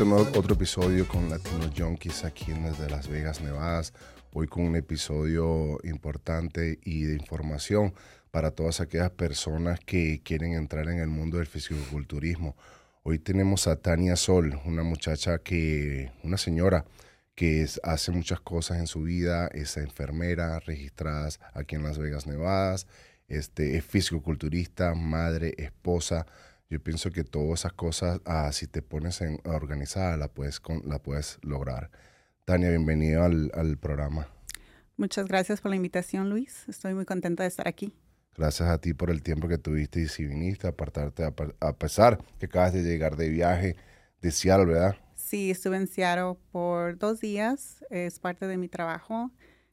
A otro episodio con Latino Junkies aquí desde Las Vegas, Nevada. Hoy con un episodio importante y de información para todas aquellas personas que quieren entrar en el mundo del fisicoculturismo. Hoy tenemos a Tania Sol, una muchacha que, una señora que hace muchas cosas en su vida, es enfermera registrada aquí en Las Vegas, Nevada, este, es fisicoculturista, madre, esposa, yo pienso que todas esas cosas, ah, si te pones en organizada, la puedes, la puedes lograr. Tania, bienvenido al, al, programa. Muchas gracias por la invitación, Luis. Estoy muy contenta de estar aquí. Gracias a ti por el tiempo que tuviste y si viniste, apartarte, a, pesar que acabas de llegar de viaje de Seattle, ¿verdad? Sí, estuve en Seattle por dos días. Es parte de mi trabajo.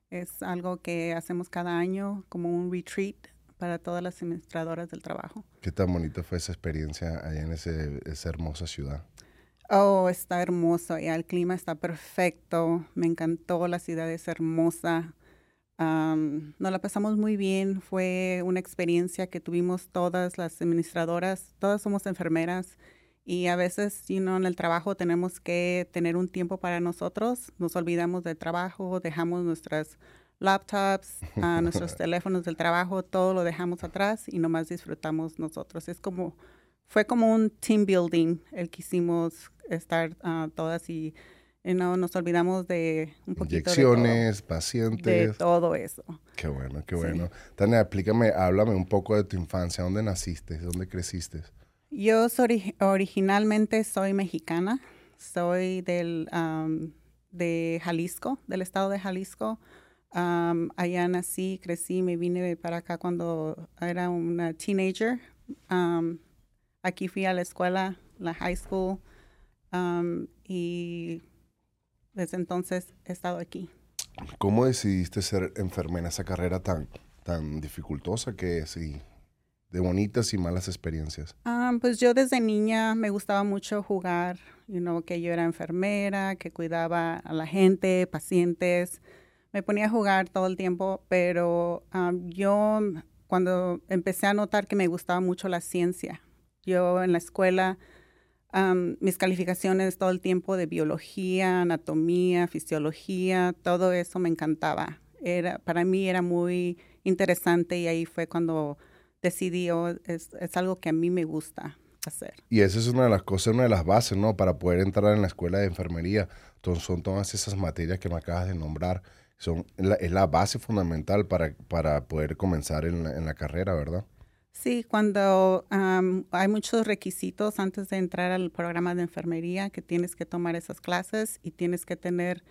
Es algo que hacemos cada año como un retreat para todas las administradoras del trabajo. ¿Qué tan bonita fue esa experiencia allá en ese, esa hermosa ciudad? Oh, está hermoso, y el clima está perfecto, me encantó, la ciudad es hermosa. nos la pasamos muy bien, fue una experiencia que tuvimos todas las administradoras, todas somos enfermeras y a veces, you know, en el trabajo tenemos que tener un tiempo para nosotros, nos olvidamos del trabajo, dejamos nuestras laptops, a nuestros teléfonos del trabajo, todo lo dejamos atrás y nomás disfrutamos nosotros. Es como, fue como un team building el que hicimos estar uh, todas y, no nos olvidamos de un poquito Inyecciones, pacientes. De todo eso. Qué bueno, qué bueno. Tania, explícame, háblame un poco de tu infancia. ¿Dónde naciste? ¿Dónde creciste? Yo soy, originalmente soy mexicana. Soy del, de Jalisco, del estado de Jalisco allá nací, crecí, me vine para acá cuando era una teenager. aquí fui a la escuela, la high school, y desde entonces he estado aquí. ¿Cómo decidiste ser enfermera, esa carrera tan, tan dificultosa que es y de bonitas y malas experiencias? pues yo desde niña me gustaba mucho jugar, you know, que yo era enfermera, que cuidaba a la gente, pacientes me ponía a jugar todo el tiempo, pero yo cuando empecé a notar que me gustaba mucho la ciencia, yo en la escuela, mis calificaciones todo el tiempo de biología, anatomía, fisiología, todo eso me encantaba. Era, para mí era muy interesante y ahí fue cuando decidí, oh, es, es algo que a mí me gusta hacer. Y esa es una de las cosas, una de las bases, ¿no? Para poder entrar en la escuela de enfermería. Son todas esas materias que me acabas de nombrar son, es la base fundamental para, para poder comenzar en la, en la carrera, ¿verdad? Sí, cuando hay muchos requisitos antes de entrar al programa de enfermería que tienes que tomar esas clases y tienes que tener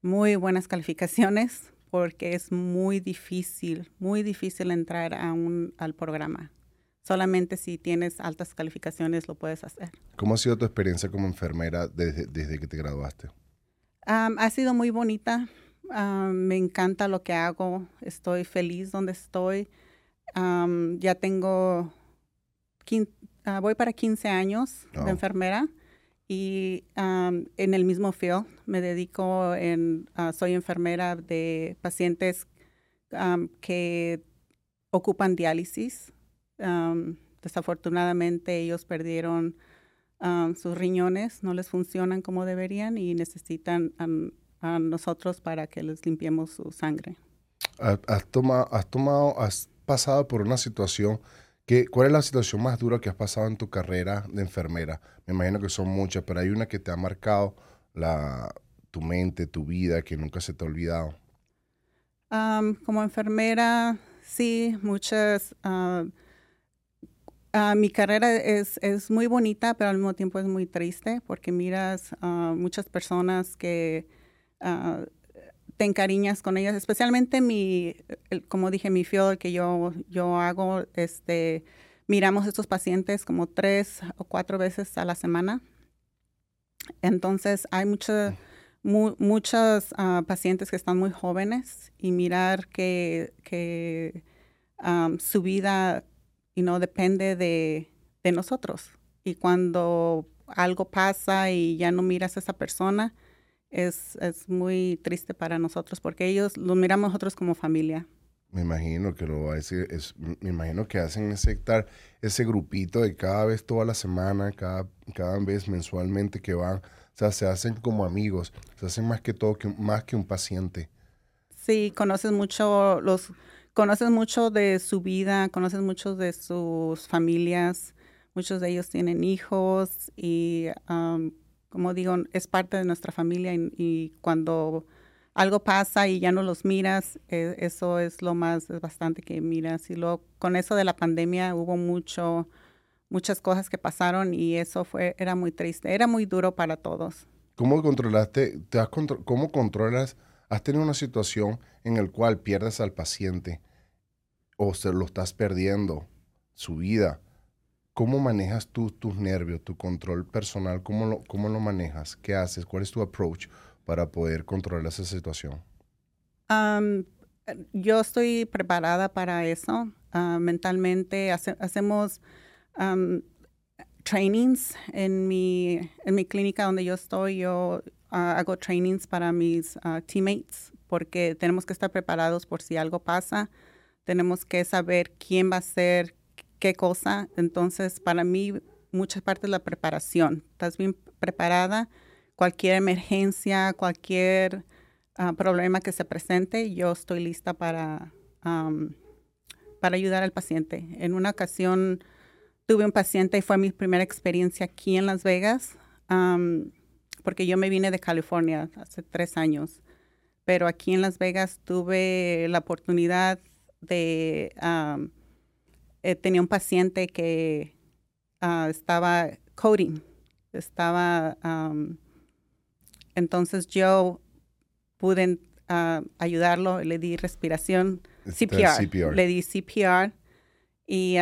muy buenas calificaciones porque es muy difícil, muy difícil entrar a un, al programa. Solamente si tienes altas calificaciones lo puedes hacer. ¿Cómo ha sido tu experiencia como enfermera desde, desde que te graduaste? ha sido muy bonita. Ah, me encanta lo que hago, estoy feliz donde estoy. ya tengo, ah, voy para 15 años de oh. enfermera y en el mismo field me dedico en, ah, soy enfermera de pacientes que ocupan diálisis. desafortunadamente ellos perdieron sus riñones, no les funcionan como deberían y necesitan a nosotros para que les limpiemos su sangre. Has tomado, has tomado, has pasado por una situación que, ¿cuál es la situación más dura que has pasado en tu carrera de enfermera? Me imagino que son muchas, pero hay una que te ha marcado la, tu mente, tu vida, que nunca se te ha olvidado. como enfermera, sí, muchas. Uh, mi carrera es, es, muy bonita, pero al mismo tiempo es muy triste porque miras a muchas personas que uh, te encariñas con ellas, especialmente mi, como dije, mi field que yo, yo hago, este, miramos a estos pacientes como tres o cuatro veces a la semana. Entonces hay muchos muchos ah, pacientes que están muy jóvenes y mirar que, que su vida y no depende de, de, nosotros. Y cuando algo pasa y ya no miras a esa persona, es, es muy triste para nosotros porque ellos los miramos nosotros como familia. Me imagino que lo ese, es, me imagino que hacen ese ese grupito de cada vez toda la semana, cada, cada vez mensualmente que van. O sea, se hacen como amigos, se hacen más que todo, que, más que un paciente. Sí, conoces mucho los, conoces mucho de su vida, conoces mucho de sus familias. Muchos de ellos tienen hijos y, como digo, es parte de nuestra familia y cuando algo pasa y ya no los miras, eh, eso es lo más, bastante que miras. Y luego con eso de la pandemia hubo mucho, muchas cosas que pasaron y eso fue, era muy triste, era muy duro para todos. ¿Cómo controlaste, te has cómo controlas, has tenido una situación en la cual pierdes al paciente o se lo estás perdiendo, su vida? ¿Cómo manejas tú tus nervios, tu control personal? ¿Cómo lo, ¿Cómo lo manejas? ¿Qué haces? ¿Cuál es tu approach? para poder controlar esa situación? yo estoy preparada para eso. Ah, mentalmente hacemos trainings en mi, en mi clínica donde yo estoy. Yo ah, hago trainings para mis ah, teammates porque tenemos que estar preparados por si algo pasa. Tenemos que saber quién va a hacer qué cosa. Entonces, para mí, mucha parte de la preparación. ¿Estás bien preparada? cualquier emergencia, cualquier ah, problema que se presente, yo estoy lista para, para ayudar al paciente. En una ocasión tuve un paciente y fue mi primera experiencia aquí en Las Vegas, porque yo me vine de California hace tres años, pero aquí en Las Vegas tuve la oportunidad de... Eh, tenía un paciente que ah, estaba coding, estaba entonces yo pude ah, ayudarlo, le di respiración, CPR, le di CPR y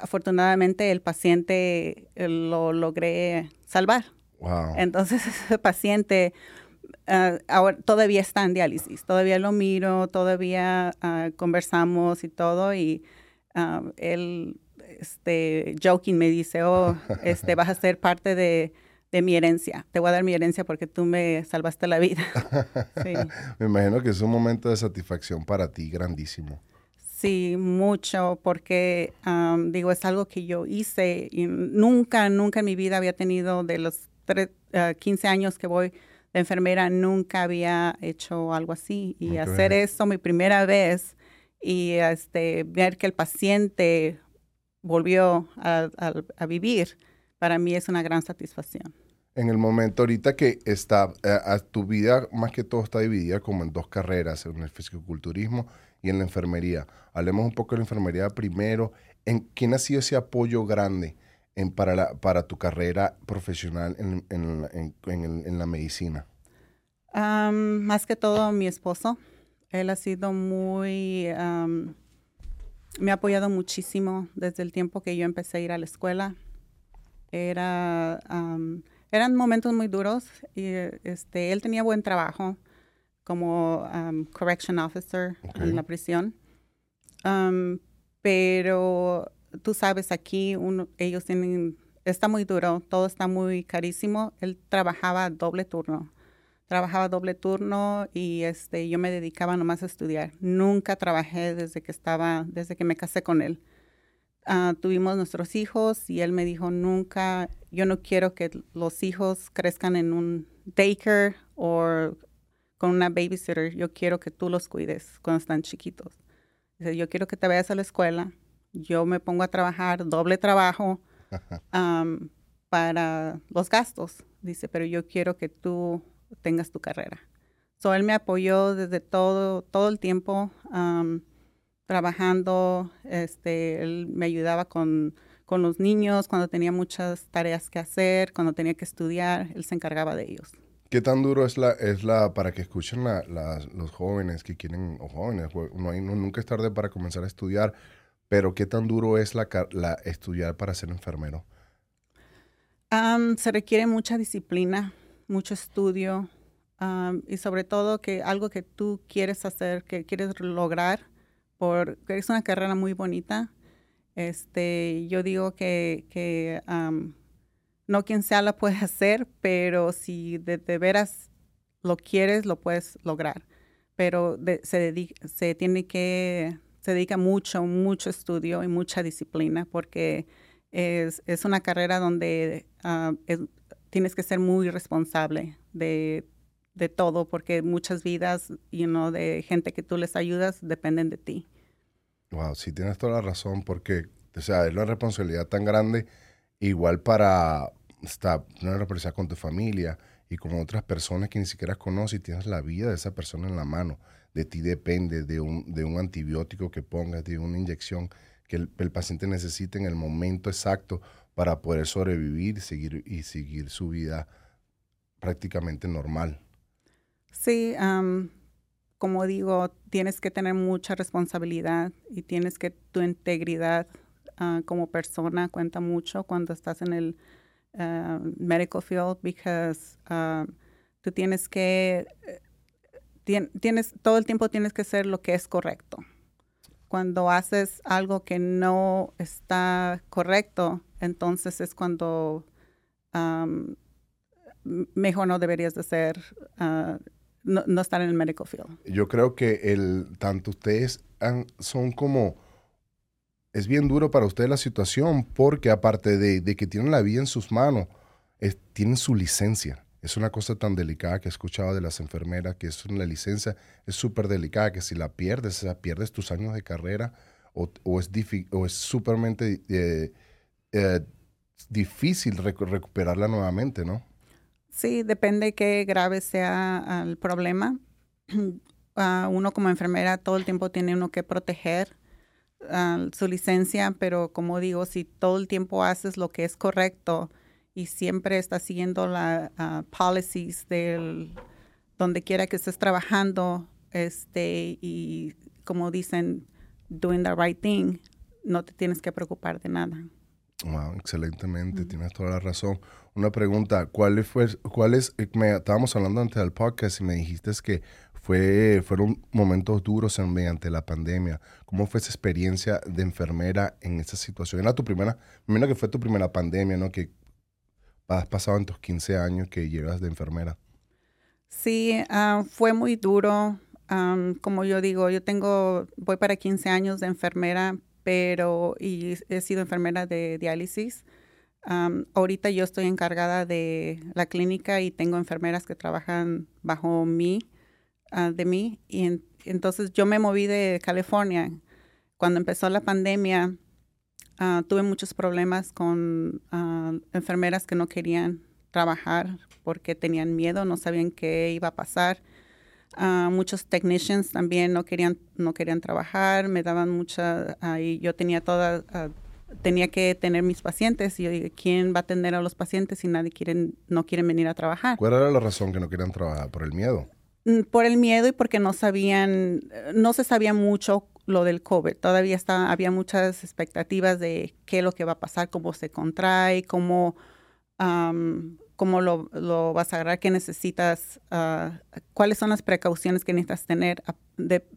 afortunadamente el paciente eh, lo logré salvar. Entonces ese paciente ah, ahora todavía está en diálisis, todavía lo miro, todavía ah, conversamos y todo y él, este, joking me dice, oh, este, vas a ser parte de de mi herencia. Te voy a dar mi herencia porque tú me salvaste la vida. me imagino que es un momento de satisfacción para ti grandísimo. Sí, mucho, porque digo, es algo que yo hice y nunca, nunca en mi vida había tenido, de los 15 ah, años que voy de enfermera, nunca había hecho algo así. Y hacer eso mi primera vez y este, ver que el paciente volvió a vivir, para mí es una gran satisfacción en el momento ahorita que está, eh, tu vida más que todo está dividida como en dos carreras, en el fisiculturismo y en la enfermería. Hablemos un poco de la enfermería primero. ¿En quién ha sido ese apoyo grande en, para, la, para tu carrera profesional en, en, la medicina? más que todo mi esposo. Él ha sido muy... me ha apoyado muchísimo desde el tiempo que yo empecé a ir a la escuela. Era eran momentos muy duros y este, él tenía buen trabajo como um, correction officer en la prisión. Um, pero tú sabes, aquí uno, ellos tienen, está muy duro, todo está muy carísimo. Él trabajaba doble turno. Trabajaba doble turno y este, yo me dedicaba nomás a estudiar. Nunca trabajé desde que estaba, desde que me casé con él. Ah, tuvimos nuestros hijos y él me dijo, nunca, yo no quiero que los hijos crezcan en un daycare o con una babysitter, yo quiero que tú los cuides cuando están chiquitos. Dice, yo quiero que te vayas a la escuela, yo me pongo a trabajar, doble trabajo para los gastos, dice, pero yo quiero que tú tengas tu carrera. So, él me apoyó desde todo, todo el tiempo trabajando, este, él me ayudaba con, con, los niños cuando tenía muchas tareas que hacer, cuando tenía que estudiar, él se encargaba de ellos. ¿Qué tan duro es la, es la para que escuchen la, los jóvenes que quieren, o jóvenes, no hay, nunca es tarde para comenzar a estudiar, pero qué tan duro es la, la estudiar para ser enfermero? se requiere mucha disciplina, mucho estudio y sobre todo que algo que tú quieres hacer, que quieres lograr, porque es una carrera muy bonita. Este, yo digo que, no quien sea la puede hacer, pero si de, veras lo quieres, lo puedes lograr. pero se, dedica, se tiene que, se dedica mucho, mucho estudio y mucha disciplina porque es, es una carrera donde ah, tienes que ser muy responsable de, de, todo porque muchas vidas you know, de gente que tú les ayudas dependen de ti. Wow, sí tienes toda la razón porque, o sea, es una responsabilidad tan grande igual para estar una responsabilidad con tu familia y con otras personas que ni siquiera conoces y tienes la vida de esa persona en la mano. De ti depende de un, de un antibiótico que pongas, de una inyección que el, paciente necesite en el momento exacto para poder sobrevivir seguir, y seguir su vida prácticamente normal. Sí, como digo, tienes que tener mucha responsabilidad y tienes que tu integridad ah, como persona cuenta mucho cuando estás en el uh, medical field because uh, tú tienes que, tienes, todo el tiempo tienes que hacer lo que es correcto. Cuando haces algo que no está correcto, entonces es cuando mejor no deberías de ser, uh, no, estar en el medical field. Yo creo que el, tanto ustedes son como es bien duro para usted la situación porque aparte de, que tienen la vida en sus manos, tienen su licencia. Es una cosa tan delicada que he escuchado de las enfermeras, que es una licencia, es súper delicada, que si la pierdes, o pierdes tus años de carrera o, es, o es súpermente eh, eh, difícil recuperarla nuevamente, ¿no? Sí, depende qué grave sea el problema. uno como enfermera todo el tiempo tiene uno que proteger su licencia, pero como digo, si todo el tiempo haces lo que es correcto y siempre estás siguiendo las uh, policies del donde quiera que estés trabajando, este, y como dicen, doing the right thing, no te tienes que preocupar de nada. Wow, excelentemente, tienes toda la razón. Una pregunta, ¿cuál fue, cuál es, eh, me, estábamos hablando antes del podcast y me dijiste que fue, fueron momentos duros en, mediante la pandemia. ¿Cómo fue esa experiencia de enfermera en esa situación? Era tu primera, me que fue tu primera pandemia, ¿no? Que has pasado en tus 15 años que llevas de enfermera. Sí, ah, fue muy duro. como yo digo, yo tengo, voy para 15 años de enfermera, pero y he sido enfermera de diálisis. ahorita yo estoy encargada de la clínica y tengo enfermeras que trabajan bajo mí Ah, de mí. Y entonces yo me moví de California. Cuando empezó la pandemia, ah, tuve muchos problemas con ah, enfermeras que no querían trabajar porque tenían miedo, no sabían qué iba a pasar. muchos technicians también no querían, no querían trabajar, me daban mucha, y yo tenía toda, tenía que tener mis pacientes y yo dije, ¿quién va a atender a los pacientes si nadie quiere, no quieren venir a trabajar? ¿Cuál era la razón que no querían trabajar? ¿Por el miedo? Mm, por el miedo y porque no sabían, no se sabía mucho lo del COVID. Todavía está, había muchas expectativas de qué es lo que va a pasar, cómo se contrae, cómo, cómo lo, lo, vas a agarrar, qué necesitas, ah, cuáles son las precauciones que necesitas tener.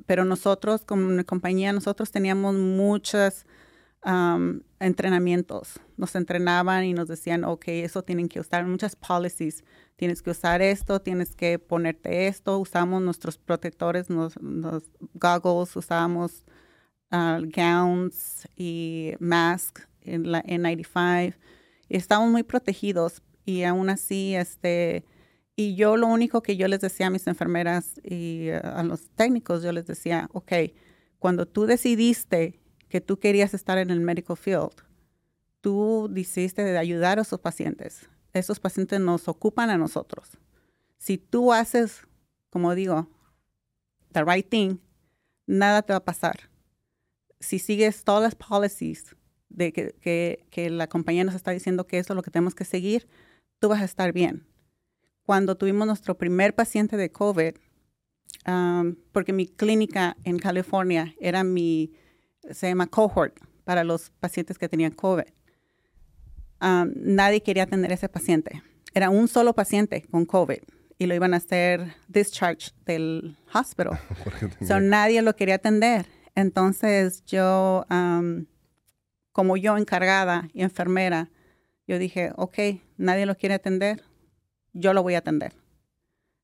Pero nosotros, como compañía, nosotros teníamos muchas entrenamientos. Nos entrenaban y nos decían, ok, eso tienen que usar, muchas policies. Tienes que usar esto, tienes que ponerte esto. Usamos nuestros protectores, los, goggles, usamos uh, gowns y masks en la N95. Y estamos muy protegidos y aún así, este, y yo lo único que yo les decía a mis enfermeras y a los técnicos, yo les decía, ok, cuando tú decidiste que tú querías estar en el medical field, tú decidiste de ayudar a esos pacientes. Esos pacientes nos ocupan a nosotros. Si tú haces, como digo, the right thing, nada te va a pasar. Si sigues todas las policies de que, que, la compañía nos está diciendo que eso es lo que tenemos que seguir, tú vas a estar bien. Cuando tuvimos nuestro primer paciente de COVID, um, porque mi clínica en California era mi se llama cohort para los pacientes que tenían COVID. Um, nadie quería atender a ese paciente. Era un solo paciente con COVID y lo iban a hacer discharge del hospital. so, nadie lo quería atender. Entonces yo, um, como yo encargada y enfermera, yo dije, ok, nadie lo quiere atender, yo lo voy a atender.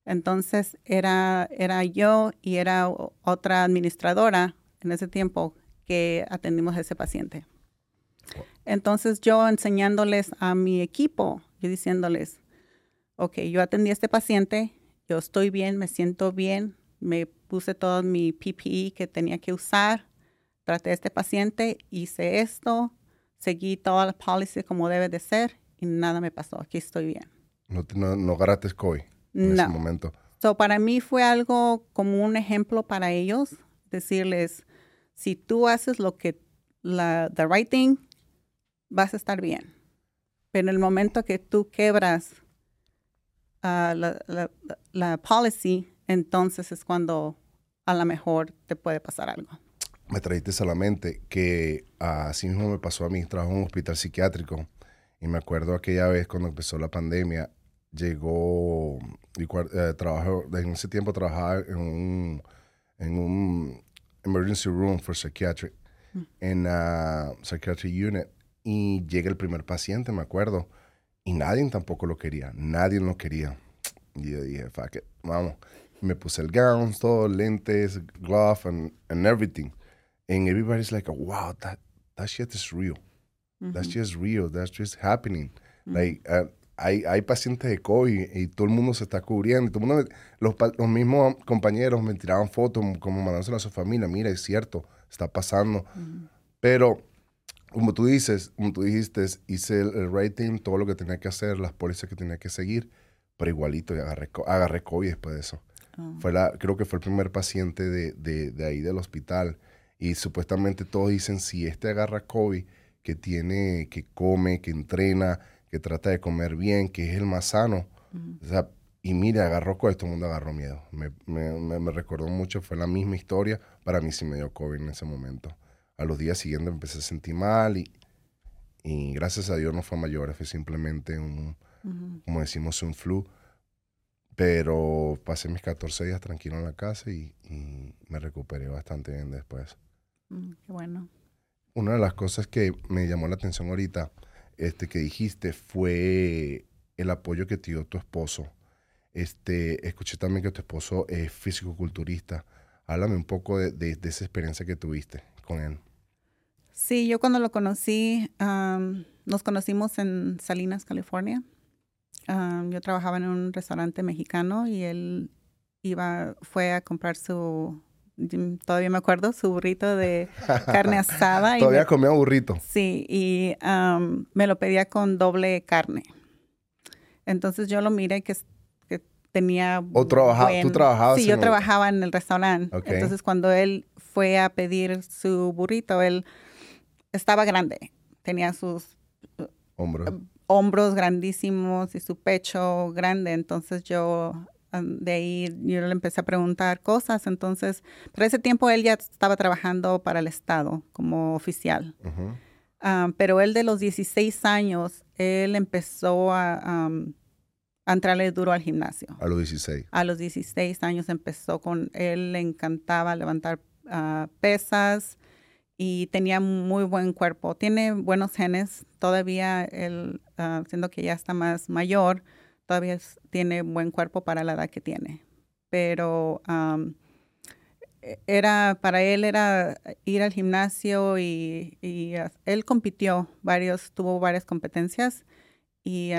Entonces era, era yo y era otra administradora en ese tiempo que atendimos a ese paciente. Entonces yo enseñándoles a mi equipo, yo diciéndoles, ok, yo atendí a este paciente, yo estoy bien, me siento bien, me puse todo mi PPE que tenía que usar, traté a este paciente, hice esto, seguí toda la policy como debe de ser y nada me pasó, aquí estoy bien. No, no, no agarraste COVID en ese momento. So, para mí fue algo como un ejemplo para ellos, decirles, si tú haces lo que, la, the right thing, vas a estar bien. Pero en el momento que tú quebras uh, la, la, policy, entonces es cuando a lo mejor te puede pasar algo. Me trajiste solamente que así mismo me pasó a mí, trabajo en un hospital psiquiátrico y me acuerdo aquella vez cuando empezó la pandemia, llegó, y, eh, en ese tiempo trabajaba en un, en un emergency room for psychiatric, mm. en la psychiatric unit, y llega el primer paciente, me acuerdo, y nadie tampoco lo quería, nadie lo quería. Y yo dije, fuck it, vamos. Me puse el gown, todo, lentes, glove, and, and everything. And everybody's like, wow, that, that shit is real. That's just real. That's just happening. Like, uh, hay, hay, pacientes de COVID y, todo el mundo se está cubriendo. Todo el mundo, los, los, mismos compañeros me tiraban fotos como mandándose a su familia. Mira, es cierto, está pasando. Pero como tú dices, como tú dijiste, hice el, rating, todo lo que tenía que hacer, las pólizas que tenía que seguir, pero igualito agarré, agarré COVID después de eso. Ah. Fue la, creo que fue el primer paciente de, de, de, ahí del hospital. Y supuestamente todos dicen, si este agarra COVID, que tiene, que come, que entrena, que trata de comer bien, que es el más sano. o sea, y mira, agarró COVID, todo el mundo agarró miedo. Me, me, me, recordó mucho, fue la misma historia. Para mí sí me dio COVID en ese momento a los días siguientes empecé a sentir mal y, y gracias a Dios no fue mayor, fue simplemente un, como decimos, un flu. Pero pasé mis 14 días tranquilo en la casa y, me recuperé bastante bien después. Mm, qué bueno. Una de las cosas que me llamó la atención ahorita, este, que dijiste, fue el apoyo que te dio tu esposo. Este, escuché también que tu esposo es físico-culturista. Háblame un poco de, esa experiencia que tuviste con él. Sí, yo cuando lo conocí, nos conocimos en Salinas, California. yo trabajaba en un restaurante mexicano y él iba, fue a comprar su, todavía me acuerdo, su burrito de carne asada. todavía comía burrito. Sí, y me lo pedía con doble carne. Entonces yo lo miré que, que tenía... ¿O trabajaba, tú trabajabas? Sí, yo trabajaba en el restaurante. Entonces cuando él fue a pedir su burrito, él estaba grande, tenía sus hombros, eh, hombros grandísimos y su pecho grande, entonces yo de ahí yo le empecé a preguntar cosas, entonces, por ese tiempo él ya estaba trabajando para el Estado como oficial. Ah, pero él de los 16 años, él empezó a, entrarle duro al gimnasio. A los 16. A los 16 años empezó con, él le encantaba levantar ah, pesas, y tenía muy buen cuerpo. Tiene buenos genes, todavía él, uh, siendo que ya está más mayor, todavía tiene buen cuerpo para la edad que tiene. Pero e, era, para él era ir al gimnasio y, él compitió varios, tuvo varias competencias y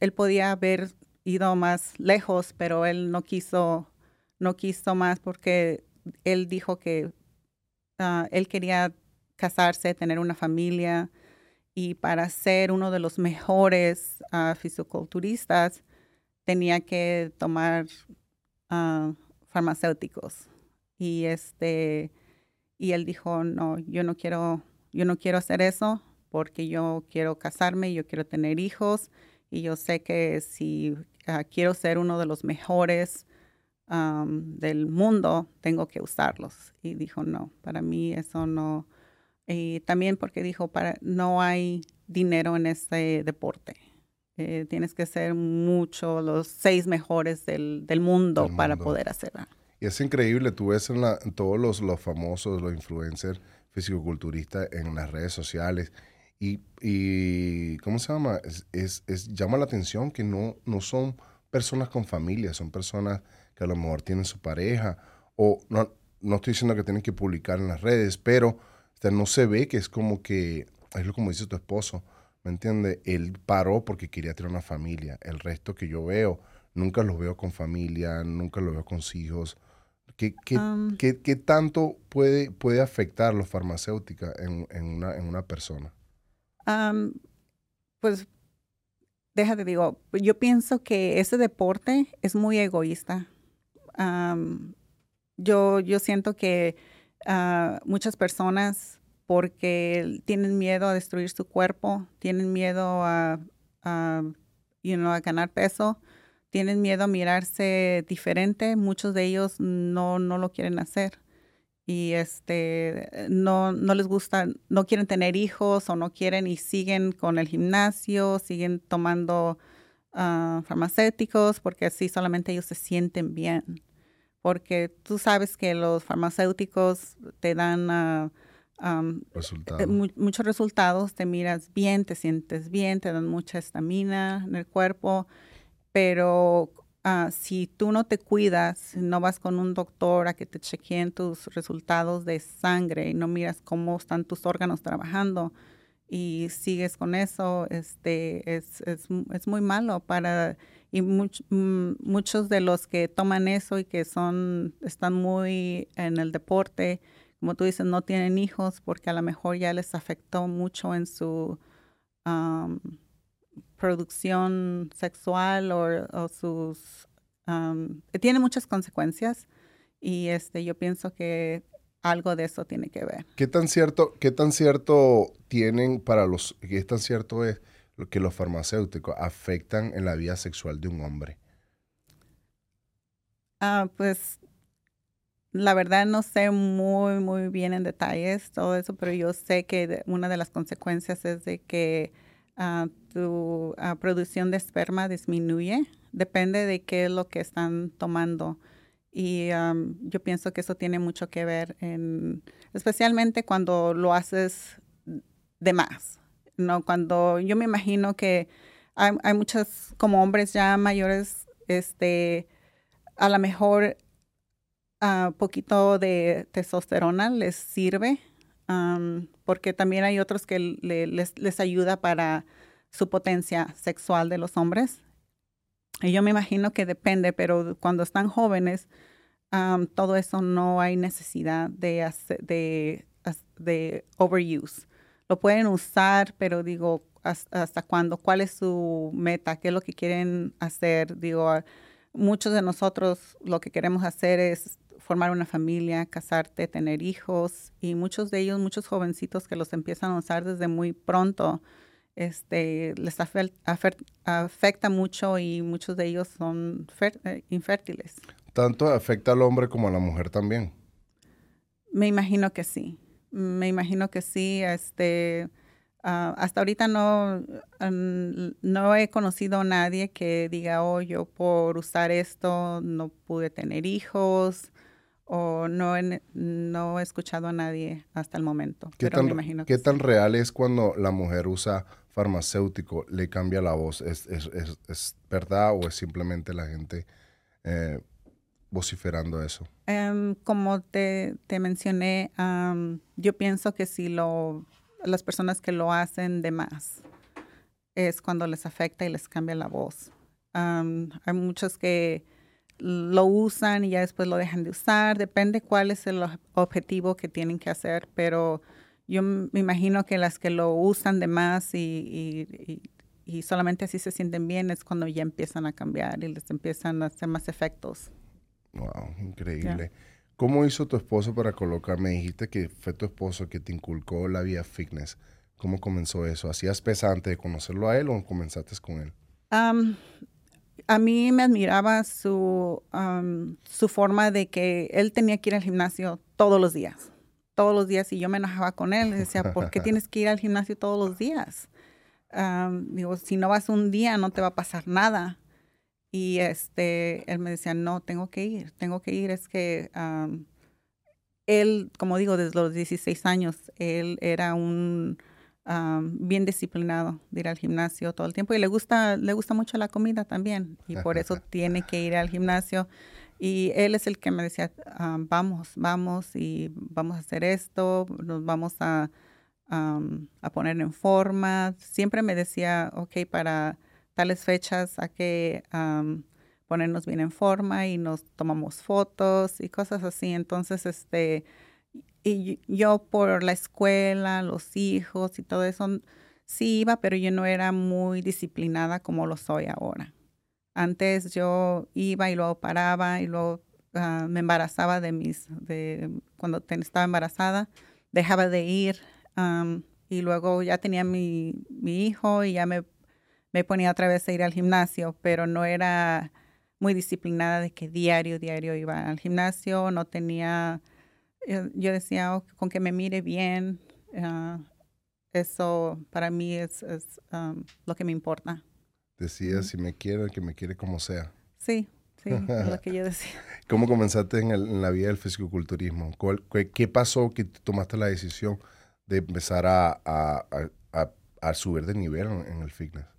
él podía haber ido más lejos, pero él no quiso, no quiso más porque él dijo que Ah, él quería casarse, tener una familia y para ser uno de los mejores uh, fisiculturistas tenía que tomar ah, farmacéuticos y este y él dijo no yo no quiero yo no quiero hacer eso porque yo quiero casarme yo quiero tener hijos y yo sé que si quiero ser uno de los mejores del mundo, tengo que usarlos. Y dijo, no, para mí eso no. Y también porque dijo, para, no hay dinero en este deporte. Eh, tienes que ser mucho, los seis mejores del, del mundo, para poder hacerlo. Y es increíble, tú ves en, la, todos los, los, famosos, los influencers fisicoculturistas en las redes sociales y, y ¿cómo se llama? Es, es, llama la atención que no, no son personas con familia, son personas que a lo mejor tienen su pareja, o no, no estoy diciendo que tienen que publicar en las redes, pero no se ve que es como que, es lo como dice tu esposo, ¿me entiende? Él paró porque quería tener una familia. El resto que yo veo, nunca los veo con familia, nunca los veo con hijos. ¿Qué, qué, tanto puede, puede afectar la farmacéutica en, en, una, en una persona? pues déjate digo, yo pienso que ese deporte es muy egoísta. yo, yo siento que muchas personas, porque tienen miedo a destruir su cuerpo, tienen miedo a, ganar peso, tienen miedo a mirarse diferente, muchos de ellos no, no lo quieren hacer y este no, no les gusta, no quieren tener hijos o no quieren y siguen con el gimnasio, siguen tomando uh, farmacéuticos porque así solamente ellos se sienten bien. Porque tú sabes que los farmacéuticos te dan uh, muchos resultados, te miras bien, te sientes bien, te dan mucha estamina en el cuerpo, pero Ah, si tú no te cuidas, no vas con un doctor a que te chequeen tus resultados de sangre y no miras cómo están tus órganos trabajando y sigues con eso, este, es, es, es muy malo para, y mm, muchos de los que toman eso y que son, están muy en el deporte, como tú dices, no tienen hijos porque a lo mejor ya les afectó mucho en su producción sexual o, sus... tiene muchas consecuencias y este, yo pienso que algo de eso tiene que ver. ¿Qué tan cierto, qué tan cierto tienen para los, qué tan cierto es que los farmacéuticos afectan en la vida sexual de un hombre? Ah, pues la verdad no sé muy, muy bien en detalles todo eso, pero yo sé que una de las consecuencias es de que tu producción de esperma disminuye. Depende de qué es lo que están tomando. Y yo pienso que eso tiene mucho que ver, en, especialmente cuando lo haces de más. ¿No? Cuando yo me imagino que hay, hay muchos, como hombres ya mayores, este, a lo mejor un poquito de testosterona les sirve porque también hay otros que les, les, ayuda para su potencia sexual de los hombres. Y yo me imagino que depende, pero cuando están jóvenes, todo eso no hay necesidad de, de, de overuse. Lo pueden usar, pero digo, hasta, cuándo, cuál es su meta, qué es lo que quieren hacer. Digo, muchos de nosotros lo que queremos hacer es formar una familia, casarte, tener hijos y muchos de ellos, muchos jovencitos que los empiezan a usar desde muy pronto, este, les afecta mucho y muchos de ellos son eh, infértiles. ¿Tanto afecta al hombre como a la mujer también? Me imagino que sí. Me imagino que sí. Este, ah, hasta ahorita no, no he conocido a nadie que diga, oh, yo por usar esto no pude tener hijos o no he, no he escuchado a nadie hasta el momento. ¿Qué, tan, ¿qué tan real es cuando la mujer usa farmacéutico, le cambia la voz? ¿Es, es, es, verdad o es simplemente la gente eh, vociferando eso? Em, como te, te mencioné, yo pienso que si lo, las personas que lo hacen de más es cuando les afecta y les cambia la voz. hay muchos que lo usan y ya después lo dejan de usar. Depende cuál es el objetivo que tienen que hacer, pero yo me imagino que las que lo usan de más y, y, solamente así se sienten bien es cuando ya empiezan a cambiar y les empiezan a hacer más efectos. Wow, increíble. ¿Cómo hizo tu esposo para colocar? Me dijiste que fue tu esposo que te inculcó la vía fitness. ¿Cómo comenzó eso? ¿Hacías pesante de conocerlo a él o comenzaste con él? a mí me admiraba su, su forma de que él tenía que ir al gimnasio todos los días, todos los días, y yo me enojaba con él, le decía, ¿por qué tienes que ir al gimnasio todos los días? digo, si no vas un día no te va a pasar nada. Y este, él me decía, no, tengo que ir, tengo que ir, es que él, como digo, desde los 16 años, él era un bien disciplinado de ir al gimnasio todo el tiempo y le gusta, le gusta mucho la comida también y por eso tiene que ir al gimnasio. Y él es el que me decía, vamos, vamos y vamos a hacer esto, nos vamos a, a poner en forma. Siempre me decía, ok, para tales fechas hay que ponernos bien en forma y nos tomamos fotos y cosas así. Entonces, este, y yo por la escuela, los hijos y todo eso, sí iba, pero yo no era muy disciplinada como lo soy ahora. Antes yo iba y luego paraba y luego ah, me embarazaba de mis, de cuando estaba embarazada, dejaba de ir y luego ya tenía mi, mi hijo y ya me, me ponía otra vez a ir al gimnasio, pero no era muy disciplinada de que diario, diario iba al gimnasio, no tenía eh, yo decía, oh, con que me mire bien, ah, eso para mí es, lo que me importa. Decía, si me quiere, que me quiere como sea. Sí, sí, es lo que yo decía. ¿Cómo comenzaste en, la vida del fisicoculturismo? ¿Qué, pasó que tomaste la decisión de empezar a, subir de nivel en, el fitness?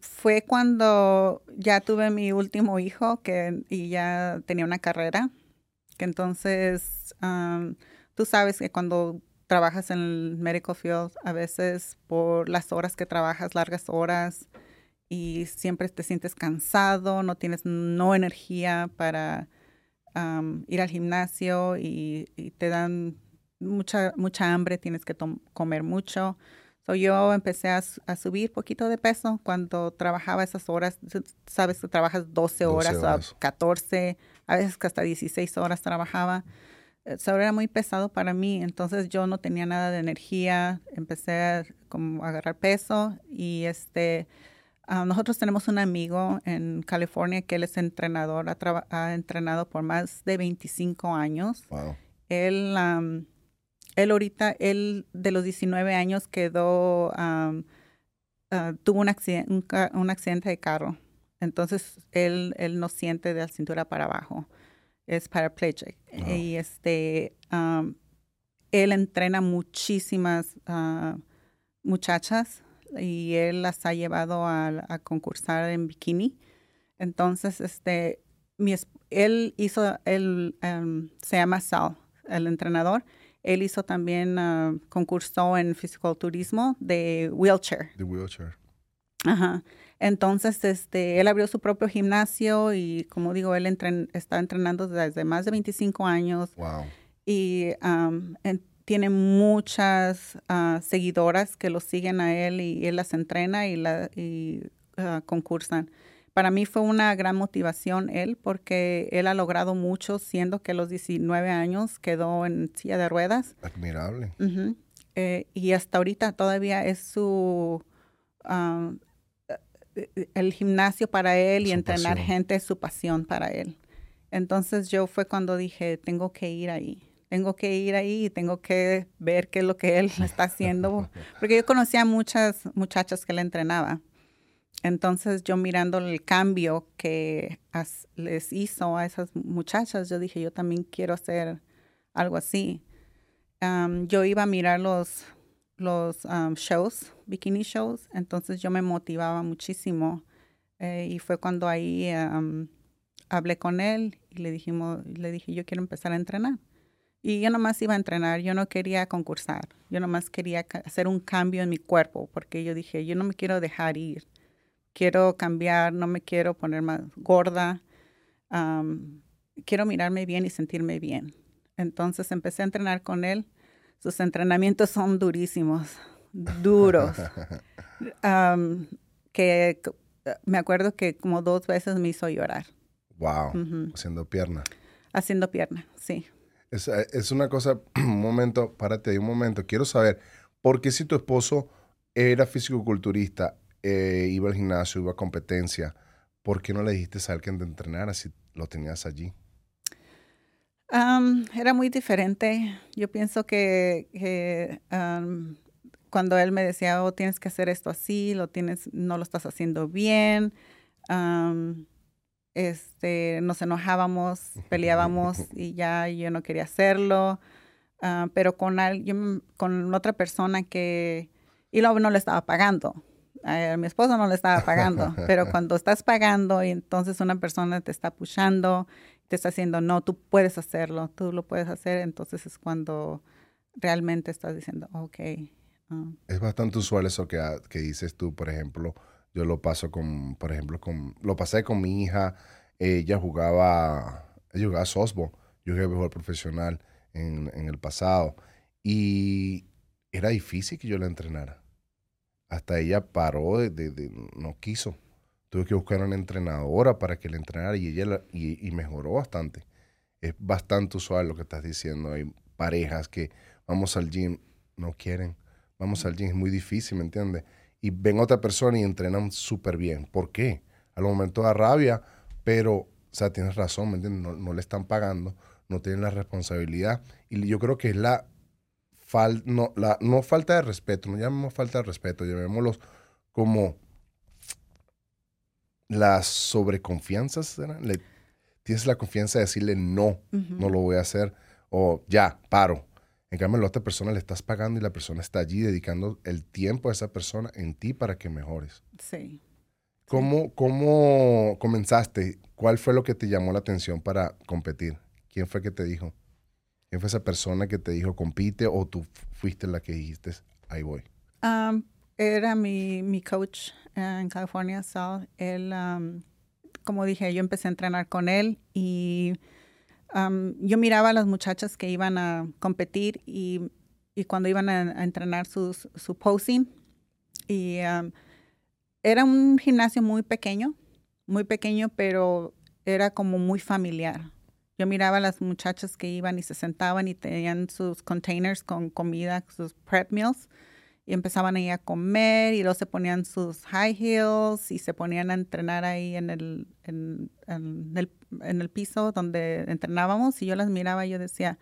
Fue cuando ya tuve mi último hijo que, y ya tenía una carrera entonces tú sabes que cuando trabajas en el medical field, a veces por las horas que trabajas, largas horas, y siempre te sientes cansado, no tienes no energía para ir al gimnasio y, te dan mucha, mucha hambre, tienes que comer mucho. So yo empecé a, subir poquito de peso cuando trabajaba esas horas. Sabes que trabajas 12 horas, 12 horas. o 14 a veces que hasta 16 horas trabajaba. Eso eh, era muy pesado para mí, entonces yo no tenía nada de energía, empecé a como, agarrar peso y este, ah, nosotros tenemos un amigo en California que él es entrenador, ha, entrenado por más de 25 años. Wow. Él, él ahorita, él de los 19 años quedó, ah, tuvo un accidente, un accidente de carro entonces, él, él no siente de la cintura para abajo. Es paraplegic. Y este, él entrena muchísimas ah, muchachas y él las ha llevado a, concursar en bikini. Entonces, este, mi, él hizo, él se llama Sal, el entrenador. Él hizo también, uh, concursó en fisiculturismo de wheelchair. De wheelchair. Ajá. Entonces, este, él abrió su propio gimnasio y, como digo, él está entrenando desde más de 25 años. Wow. Y tiene muchas ah, seguidoras que lo siguen a él y, él las entrena y, la, ah, concursan. Para mí fue una gran motivación él porque él ha logrado mucho siendo que a los 19 años quedó en silla de ruedas. Admirable. Eh, y hasta ahorita todavía es su... Ah, el gimnasio para él y entrenar gente es su pasión para él. Entonces yo fue cuando dije, tengo que ir ahí, tengo que ir ahí y tengo que ver qué es lo que él está haciendo, porque yo conocía a muchas muchachas que le entrenaba. Entonces yo mirando el cambio que les hizo a esas muchachas, yo dije, yo también quiero hacer algo así. yo iba a mirar los shows, bikini shows, entonces yo me motivaba muchísimo eh, y fue cuando ahí um, hablé con él y le dijimos, le dije yo quiero empezar a entrenar y yo nomás iba a entrenar, yo no quería concursar, yo nomás quería hacer un cambio en mi cuerpo porque yo dije yo no me quiero dejar ir, quiero cambiar, no me quiero poner más gorda, um, quiero mirarme bien y sentirme bien. Entonces empecé a entrenar con él sus entrenamientos son durísimos, duros. que me acuerdo que como dos veces me hizo llorar. Wow, haciendo pierna. Haciendo pierna, sí. Es, es, una cosa, un momento, párate ahí un momento. Quiero saber, ¿por qué si tu esposo era físico-culturista, eh, iba al gimnasio, iba a competencia, ¿por qué no le dijiste a alguien de entrenar si lo tenías allí? era muy diferente. Yo pienso que, cuando él me decía, oh, tienes que hacer esto así, lo tienes, no lo estás haciendo bien, este, nos enojábamos, peleábamos y ya yo no quería hacerlo. Ah, pero con alguien, con otra persona que, y luego no le estaba pagando. A mi esposo no le estaba pagando, pero cuando estás pagando y entonces una persona te está pushando, te está diciendo, no, tú puedes hacerlo, tú lo puedes hacer, entonces es cuando realmente estás diciendo, ok. Ah". Es bastante usual eso que, que dices tú, por ejemplo, yo lo paso con, por ejemplo, con, lo pasé con mi hija, ella jugaba, ella jugaba softball, yo jugué mejor profesional en, en el pasado y era difícil que yo la entrenara. Hasta ella paró, de, no quiso. Tuve que buscar una entrenadora para que la entrenara y ella y, mejoró bastante. Es bastante usual lo que estás diciendo. Hay parejas que vamos al gym, no quieren. Vamos al gym, es muy difícil, ¿me entiendes? Y ven a otra persona y entrenan súper bien. ¿Por qué? Al momento da rabia, pero, o sea, tienes razón, ¿me entiendes? No, no le están pagando, no tienen la responsabilidad. Y yo creo que es la no, la, no falta de respeto, no llamemos falta de respeto, llamémoslos como las sobreconfianzas. Le, tienes la confianza de decirle no, no lo voy a hacer, o ya, paro. En cambio, a la otra persona le estás pagando y la persona está allí dedicando el tiempo a esa persona en ti para que mejores. Sí. ¿Cómo, ¿Cómo comenzaste? ¿Cuál fue lo que te llamó la atención para competir? ¿Quién fue que te dijo? ¿Quién fue esa persona que te dijo compite o tú fuiste la que dijiste ahí voy? era mi, mi coach en California South. Él, como dije, yo empecé a entrenar con él y yo miraba a las muchachas que iban a competir y, y cuando iban a, entrenar su, su posing. Y era un gimnasio muy pequeño, muy pequeño, pero era como muy familiar. Yo miraba a las muchachas que iban y se sentaban y tenían sus containers con comida, sus prep meals, y empezaban ahí a comer y luego se ponían sus high heels y se ponían a entrenar ahí en el, en, el, en el piso donde entrenábamos y yo las miraba y yo decía,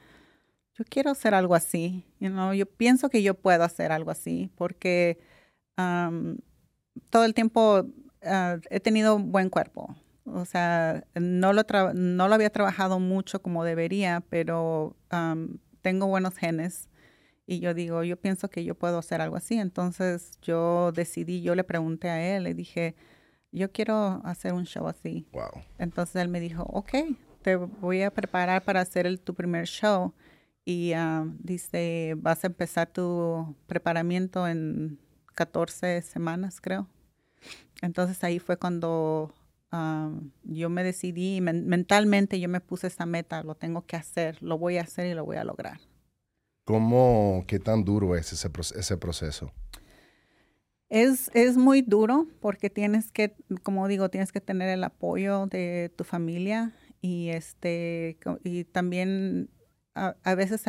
yo quiero hacer algo así, you know? yo pienso que yo puedo hacer algo así porque todo el tiempo ah, he tenido buen cuerpo, o sea, no lo, no lo había trabajado mucho como debería, pero tengo buenos genes. Y yo digo, yo pienso que yo puedo hacer algo así. Entonces yo decidí, yo le pregunté a él, le dije, yo quiero hacer un show así. Wow. Entonces él me dijo, ok, te voy a preparar para hacer el, tu primer show. Y dice, vas a empezar tu preparamiento en 14 semanas, creo. Entonces ahí fue cuando yo me decidí, mentalmente yo me puse esa meta, lo tengo que hacer, lo voy a hacer y lo voy a lograr. ¿Cómo, qué tan duro es ese, ese proceso? Es, es muy duro porque tienes que, como digo, tienes que tener el apoyo de tu familia y, este, y también a, a veces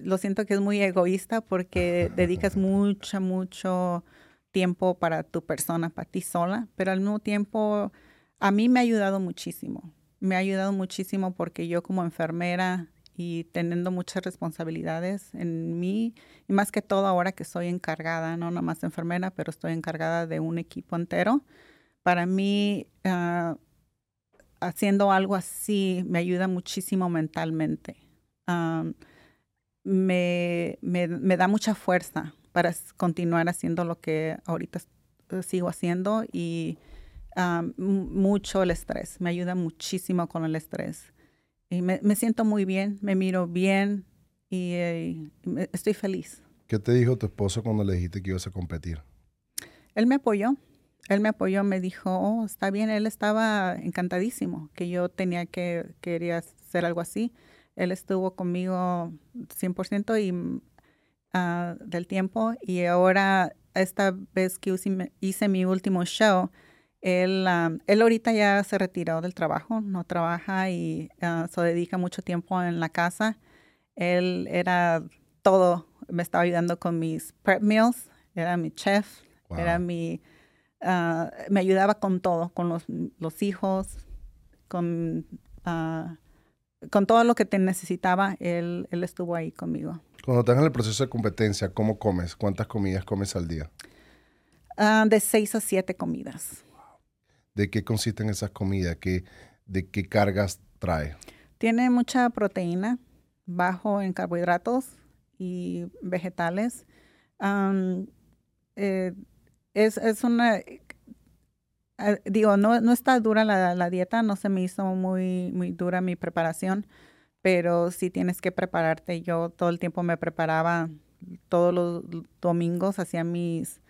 lo siento que es muy egoísta porque dedicas mucho, mucho tiempo para tu persona, para ti sola, pero al mismo tiempo a mí me ha ayudado muchísimo. Me ha ayudado muchísimo porque yo como enfermera y teniendo muchas responsabilidades en mí, y más que todo ahora que soy encargada, no nomás enfermera, pero estoy encargada de un equipo entero, para mí ah, haciendo algo así me ayuda muchísimo mentalmente. me, me, da mucha fuerza para continuar haciendo lo que ahorita sigo haciendo y mucho el estrés, me ayuda muchísimo con el estrés. Y me, siento muy bien, me miro bien y, eh, estoy feliz. ¿Qué te dijo tu esposo cuando le dijiste que ibas a competir? Él me apoyó, él me apoyó, me dijo, oh, está bien, él estaba encantadísimo que yo tenía que, quería hacer algo así. Él estuvo conmigo 100% y, ah, del tiempo y ahora esta vez que hice mi último show, él, él ahorita ya se retiró del trabajo, no trabaja y ah, se dedica mucho tiempo en la casa. Él era todo, me estaba ayudando con mis prep meals, era mi chef, era mi, ah, me ayudaba con todo, con los, los hijos, con, uh, con todo lo que te necesitaba, él, él estuvo ahí conmigo. Cuando estás en el proceso de competencia, ¿cómo comes? ¿Cuántas comidas comes al día? de seis a siete comidas de qué consisten esas comidas, ¿Qué, de qué cargas trae. Tiene mucha proteína, bajo en carbohidratos y vegetales. Eh, es, es, una, eh, digo, no, no está dura la, la, dieta, no se me hizo muy, muy dura mi preparación, pero sí tienes que prepararte. Yo todo el tiempo me preparaba, todos los domingos hacía mis,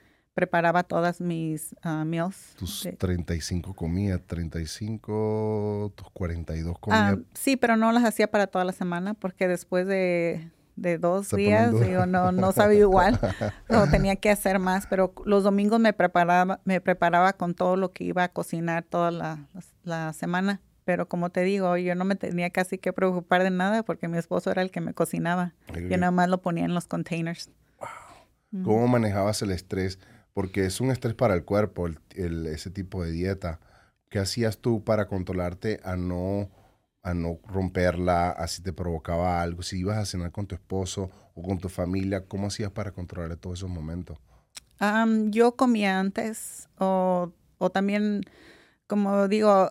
preparaba todas mis uh, meals. Tus 35 comidas, 35, tus 42 comidas. sí, pero no las hacía para toda la semana porque después de de dos días, digo, no, no sabía igual, no, tenía que hacer más, pero los domingos me preparaba, me preparaba con todo lo que iba a cocinar toda la, la semana, pero como te digo, yo no me tenía casi que preocupar de nada porque mi esposo era el que me cocinaba, yo nada más lo ponía en los containers. ¿Cómo manejabas el estrés? Porque es un estrés para el cuerpo, el, ese tipo de dieta. ¿Qué hacías tú para controlarte a no a no romperla, así te provocaba algo, si ibas a cenar con tu esposo o con tu familia, ¿cómo hacías para controlar todos esos momentos? yo comía antes o, también, como digo,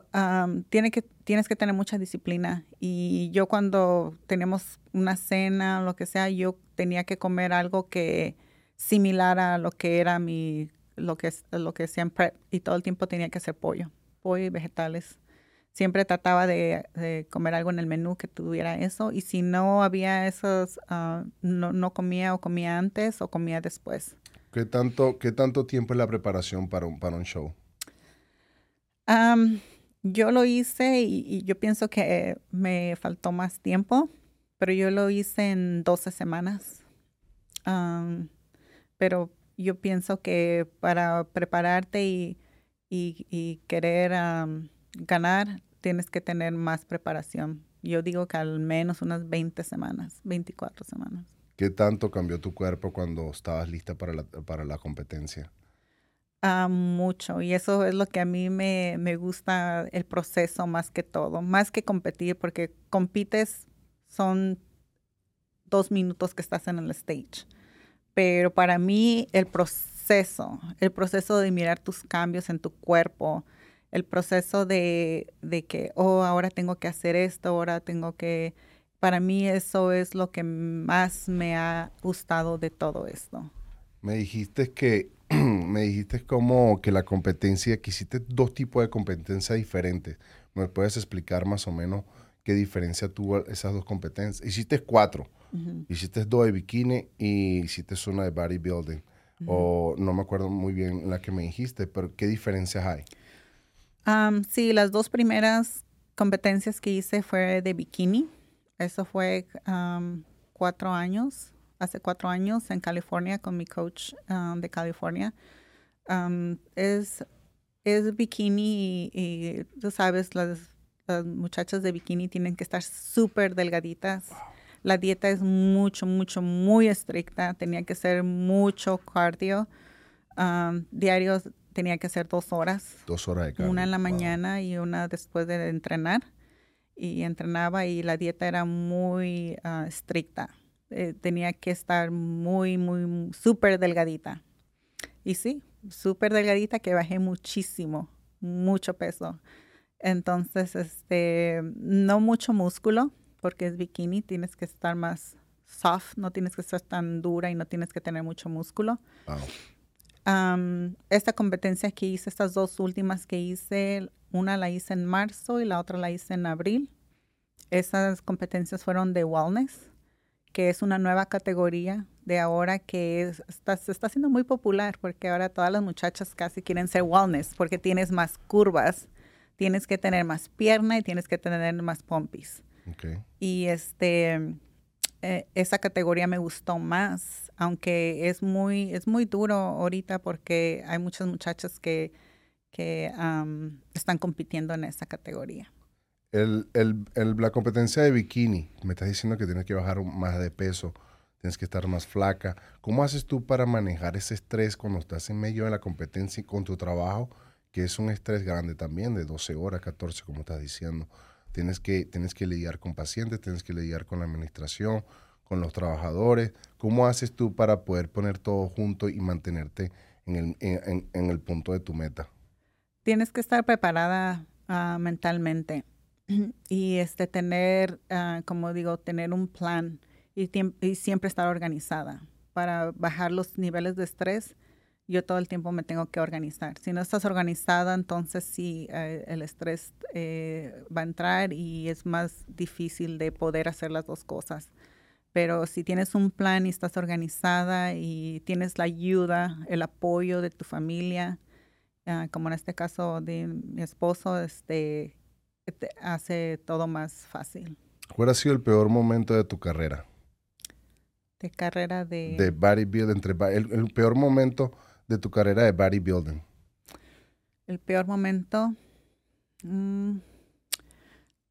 tiene que, tienes que tener mucha disciplina y yo cuando teníamos una cena, lo que sea, yo tenía que comer algo que similar a lo que era mi, lo que, lo que siempre, y todo el tiempo tenía que hacer pollo, pollo y vegetales siempre trataba de, comer algo en el menú que tuviera eso y si no había esos, ah, no, comía o comía antes o comía después. ¿Qué tanto, qué tanto tiempo es la preparación para un, para un show? yo lo hice y, yo pienso que me faltó más tiempo, pero yo lo hice en 12 semanas. Pero yo pienso que para prepararte y, y, querer ganar, tienes que tener más preparación. Yo digo que al menos unas 20 semanas, 24 semanas. ¿Qué tanto cambió tu cuerpo cuando estabas lista para la, para la competencia? Ah, mucho. Y eso es lo que a mí me, me gusta, el proceso más que todo. Más que competir, porque compites son dos minutos que estás en el stage. Pero para mí el proceso, el proceso de mirar tus cambios en tu cuerpo, el proceso de, de, que, oh, ahora tengo que hacer esto, ahora tengo que... Para mí eso es lo que más me ha gustado de todo esto. Me dijiste que, me dijiste como que la competencia, que hiciste dos tipos de competencias diferentes. ¿Me puedes explicar más o menos qué diferencia tuvo esas dos competencias? Hiciste cuatro. Hiciste dos de bikini y hiciste una de bodybuilding. O no me acuerdo muy bien la que me dijiste, pero ¿qué diferencias hay? sí, las dos primeras competencias que hice fue de bikini. Eso fue cuatro años, hace cuatro años en California con mi coach de California. es, es bikini y, tú sabes, las, muchachas de bikini tienen que estar súper delgaditas. La dieta es mucho, mucho, muy estricta. Tenía que ser mucho cardio. diarios tenía que hacer dos horas. Dos horas de cardio. Una en la mañana y una después de entrenar. Y entrenaba y la dieta era muy ah, estricta. Eh, tenía que estar muy, muy, súper delgadita. Y sí, súper delgadita que bajé muchísimo, mucho peso. Entonces, este, no mucho músculo, porque es bikini, tienes que estar más soft, no tienes que estar tan dura y no tienes que tener mucho músculo esta competencia que hice, estas dos últimas que hice, una la hice en marzo y la otra la hice en abril. Esas competencias fueron de wellness, que es una nueva categoría de ahora que está, se está haciendo muy popular porque ahora todas las muchachas casi quieren ser wellness porque tienes más curvas, tienes que tener más pierna y tienes que tener más pompis. Y este, eh, esa categoría me gustó más aunque es muy, es muy duro ahorita porque hay muchas muchachas que, que están compitiendo en esa categoría. El, el, el, la competencia de bikini, me estás diciendo que tienes que bajar más de peso, tienes que estar más flaca. ¿Cómo haces tú para manejar ese estrés cuando estás en medio de la competencia y con tu trabajo, que es un estrés grande también, de 12 horas, 14, como estás diciendo? Tienes que, tienes que lidiar con pacientes, tienes que lidiar con la administración, con los trabajadores? ¿Cómo haces tú para poder poner todo junto y mantenerte en el, en, el punto de tu meta? Tienes que estar preparada ah, mentalmente y este tener, ah, como digo, tener un plan y, y siempre estar organizada. Para bajar los niveles de estrés, yo todo el tiempo me tengo que organizar. Si no estás organizada, entonces sí, eh, el estrés eh, va a entrar y es más difícil de poder hacer las dos cosas. Pero si tienes un plan y estás organizada y tienes la ayuda, el apoyo de tu familia, ah, como en este caso de mi esposo, este, hace todo más fácil. ¿Cuál ha sido el peor momento de tu carrera? De carrera de... De bodybuilding, entre, el, el peor momento de tu carrera de bodybuilding? El peor momento. Mm,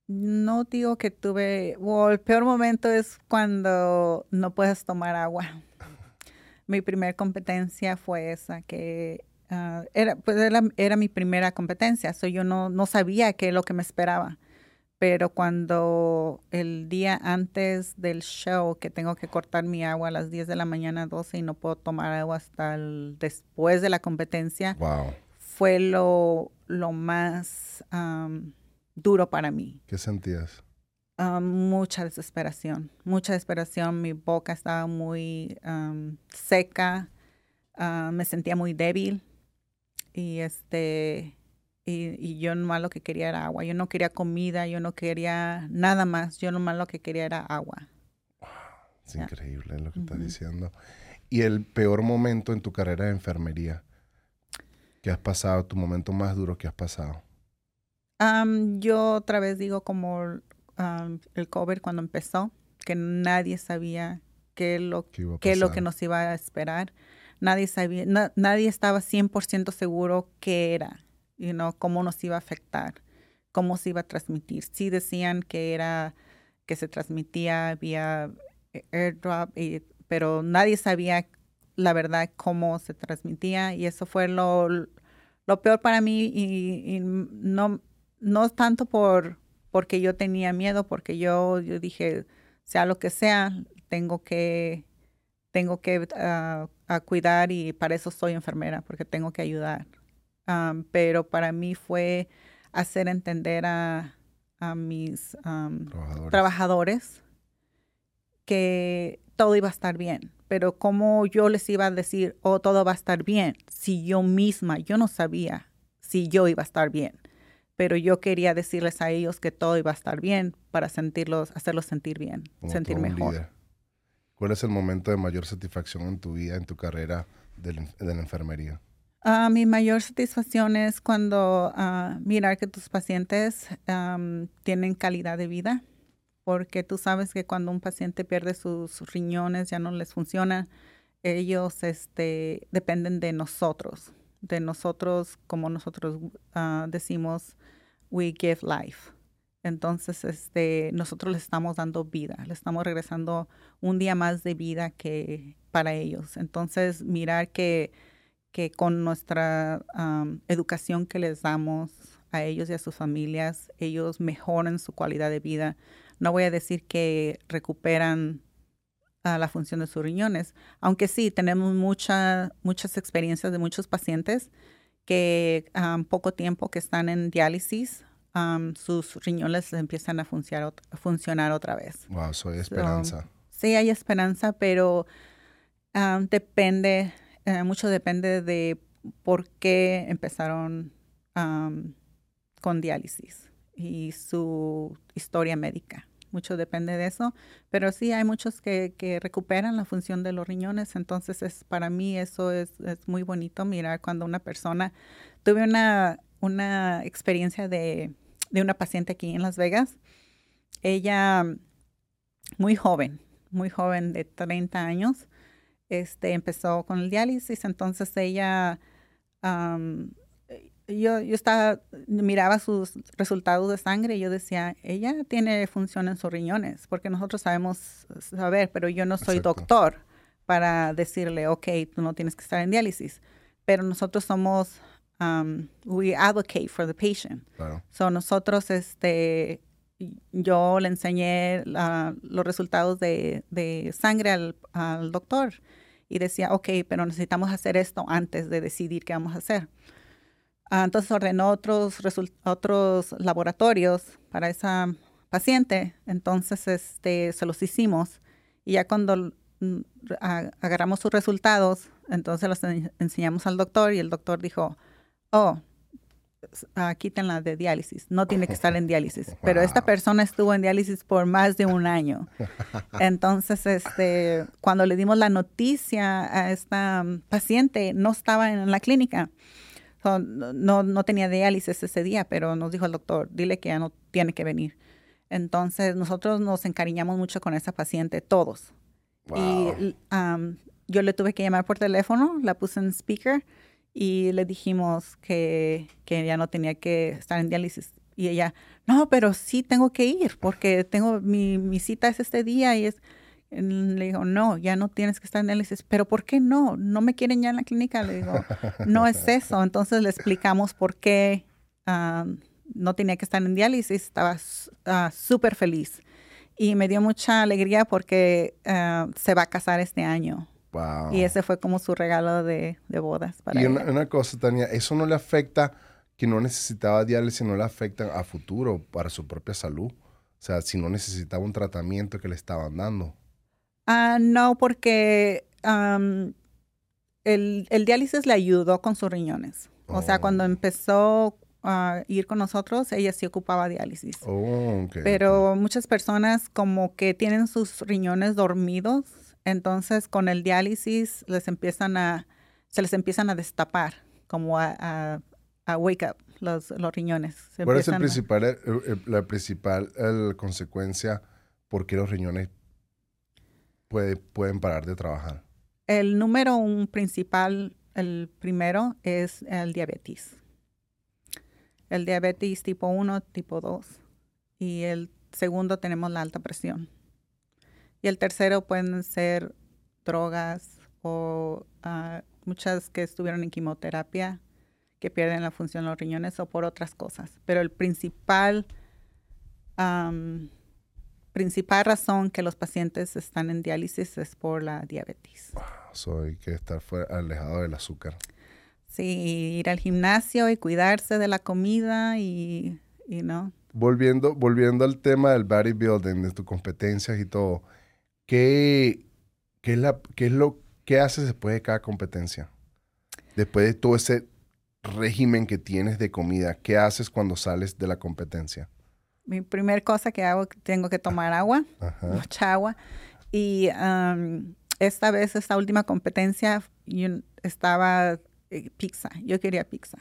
no digo que tuve. el peor momento es cuando no puedes tomar agua. mi primera competencia fue esa, que ah, era, pues era, mi primera competencia. So yo no, no sabía qué es lo que me esperaba pero cuando el día antes del show, que tengo que cortar mi agua a las 10 de la mañana, 12, y no puedo tomar agua hasta después de la competencia, fue lo, lo más duro para mí. ¿Qué sentías? mucha desesperación, mucha desesperación. Mi boca estaba muy seca, ah, me sentía muy débil y este y, yo nomás lo que quería era agua. Yo no quería comida, yo no quería nada más. Yo nomás lo que quería era agua. es increíble lo que estás diciendo. ¿Y el peor momento en tu carrera de enfermería que has pasado, tu momento más duro que has pasado? yo otra vez digo como el COVID cuando empezó, que nadie sabía qué lo, qué lo que nos iba a esperar. Nadie sabía, nadie estaba 100% seguro qué era you know, cómo nos iba a afectar, cómo se iba a transmitir. Sí decían que era que se transmitía vía airdrop, pero nadie sabía la verdad cómo se transmitía y eso fue lo, lo peor para mí y, no, no tanto por porque yo tenía miedo, porque yo, yo dije, sea lo que sea, tengo que, tengo que ah, cuidar y para eso soy enfermera, porque tengo que ayudar pero para mí fue hacer entender a, mis trabajadores. que todo iba a estar bien. Pero cómo yo les iba a decir, oh, todo va a estar bien, si yo misma, yo no sabía si yo iba a estar bien. Pero yo quería decirles a ellos que todo iba a estar bien para sentirlos, hacerlos sentir bien, sentir mejor. ¿Cuál es el momento de mayor satisfacción en tu vida, en tu carrera de la enfermería? Ah, mi mayor satisfacción es cuando uh, mirar que tus pacientes tienen calidad de vida, porque tú sabes que cuando un paciente pierde sus riñones, ya no les funciona, ellos este, dependen de nosotros, de nosotros, como nosotros ah, decimos, we give life. Entonces, este, nosotros les estamos dando vida, le estamos regresando un día más de vida que para ellos. Entonces, mirar que que con nuestra educación que les damos a ellos y a sus familias, ellos mejoran su calidad de vida. No voy a decir que recuperan la función de sus riñones, aunque sí, tenemos mucha, muchas experiencias de muchos pacientes que poco tiempo que están en diálisis, sus riñones empiezan a funcionar, funcionar otra vez. Wow, soy esperanza. sí, hay esperanza, pero depende eh, mucho depende de por qué empezaron con diálisis y su historia médica. Mucho depende de eso, pero sí hay muchos que, recuperan la función de los riñones, entonces es, para mí eso es, muy bonito mirar cuando una persona, tuve una, una experiencia de, de una paciente aquí en Las Vegas, ella muy joven, muy joven de 30 años, este, empezó con el diálisis, entonces ella, yo, yo estaba, miraba sus resultados de sangre y yo decía, ella tiene función en sus riñones, porque nosotros sabemos saber, pero yo no soy doctor para decirle, ok, tú no tienes que estar en diálisis, pero nosotros somos, we advocate for the patient. So nosotros, este, yo le enseñé los resultados de, sangre al, al, doctor y decía, ok, pero necesitamos hacer esto antes de decidir qué vamos a hacer. Ah, entonces ordenó otros, otros laboratorios para esa paciente, entonces este, se los hicimos Y ya cuando mm, agarramos sus resultados, entonces los enseñamos al doctor y el doctor dijo, oh, uh, quítenla de diálisis, no tiene que estar en diálisis. Pero esta persona estuvo en diálisis por más de un año. Entonces, este, cuando le dimos la noticia a esta mm, paciente, no estaba en la clínica. no, no tenía diálisis ese día, pero nos dijo el doctor, dile que ya no tiene que venir. Entonces, nosotros nos encariñamos mucho con esa paciente, todos. Y yo le tuve que llamar por teléfono, la puse en speaker y le dijimos que, que ya no tenía que estar en diálisis. Y ella, no, pero sí tengo que ir porque tengo mi, mi cita es este día y es... Le digo, no, ya no tienes que estar en diálisis. ¿Pero por qué no? ¿No me quieren ya en la clínica? Le digo, no es eso. Entonces le explicamos por qué no tenía que estar en diálisis. Estaba uh, súper feliz. Y me dio mucha alegría porque ah, se va a casar este año. Y ese fue como su regalo de, bodas para Y una, cosa, Tania, ¿eso no le afecta que no necesitaba diálisis, no le afecta a futuro para su propia salud? O sea, si no necesitaba un tratamiento que le estaban dando. Ah, no, porque el, diálisis le ayudó con sus riñones. O sea, cuando oh. empezó a ir con nosotros, ella sí ocupaba diálisis. Oh, Pero muchas personas como que tienen sus riñones dormidos entonces, con el diálisis les empiezan a, se les empiezan a destapar, como a, wake up los, los riñones. ¿Cuál es el principal, la principal consecuencia por qué los riñones puede, pueden parar de trabajar? El número un principal, el primero, es el diabetes. El diabetes tipo 1, tipo 2. Y el segundo tenemos la alta presión. Y el tercero pueden ser drogas o ah, muchas que estuvieron en quimioterapia que pierden la función de los riñones o por otras cosas. Pero el principal, principal razón que los pacientes están en diálisis es por la diabetes. Wow, hay que estar alejado del azúcar. Sí, ir al gimnasio y cuidarse de la comida y, y no. Volviendo, volviendo al tema del bodybuilding, de tus competencias y todo, ¿qué, qué, es, la, qué es lo que haces después de cada competencia? Después de todo ese régimen que tienes de comida, ¿qué haces cuando sales de la competencia? Mi primer cosa que hago, tengo que tomar agua, mucha agua. Y esta vez, esta última competencia, yo estaba eh, pizza. Yo quería pizza.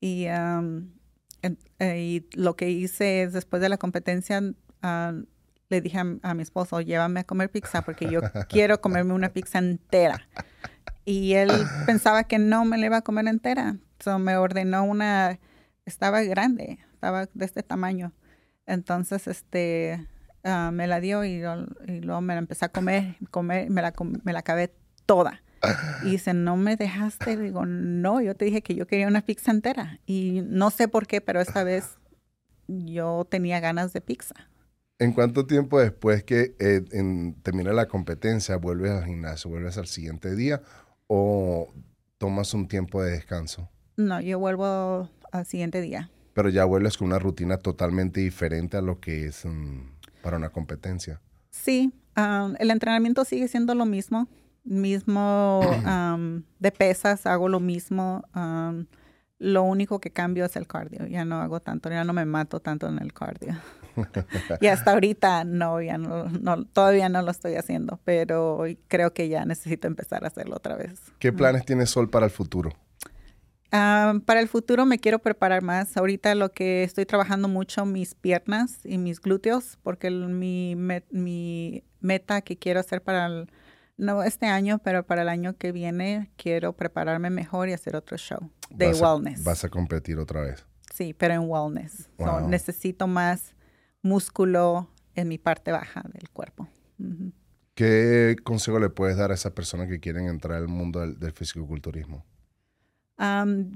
Y, eh, y, lo que hice es, después de la competencia, le dije a, mi esposo, llévame a comer pizza porque yo quiero comerme una pizza entera. Y él pensaba que no me la iba a comer entera. So me ordenó una, estaba grande, estaba de este tamaño. Entonces, este, ah, me la dio y, luego me la empecé a comer, comer me, la, me la acabé toda. Y dice, no me dejaste. Digo, no, yo te dije que yo quería una pizza entera. Y no sé por qué, pero esta vez yo tenía ganas de pizza. ¿En cuánto tiempo después que eh, termina la competencia vuelves al gimnasio? ¿Vuelves al siguiente día o tomas un tiempo de descanso? No, yo vuelvo al siguiente día. Pero ya vuelves con una rutina totalmente diferente a lo que es mm, para una competencia. Sí, el entrenamiento sigue siendo lo mismo. Mismo de pesas, hago lo mismo. lo único que cambio es el cardio. Ya no hago tanto, ya no me mato tanto en el cardio. y hasta ahorita no, ya no, todavía no lo estoy haciendo, pero creo que ya necesito empezar a hacerlo otra vez. ¿Qué planes tiene Sol para el futuro? Ah, para el futuro me quiero preparar más. Ahorita lo que estoy trabajando mucho mis piernas y mis glúteos, porque mi, mi meta que quiero hacer para el, no este año, pero para el año que viene quiero prepararme mejor y hacer otro show de wellness. vas a competir otra vez. Sí, pero en wellness. necesito más músculo en mi parte baja del cuerpo. ¿Qué consejo le puedes dar a esas personas que quieren entrar al mundo del, del fisicoculturismo?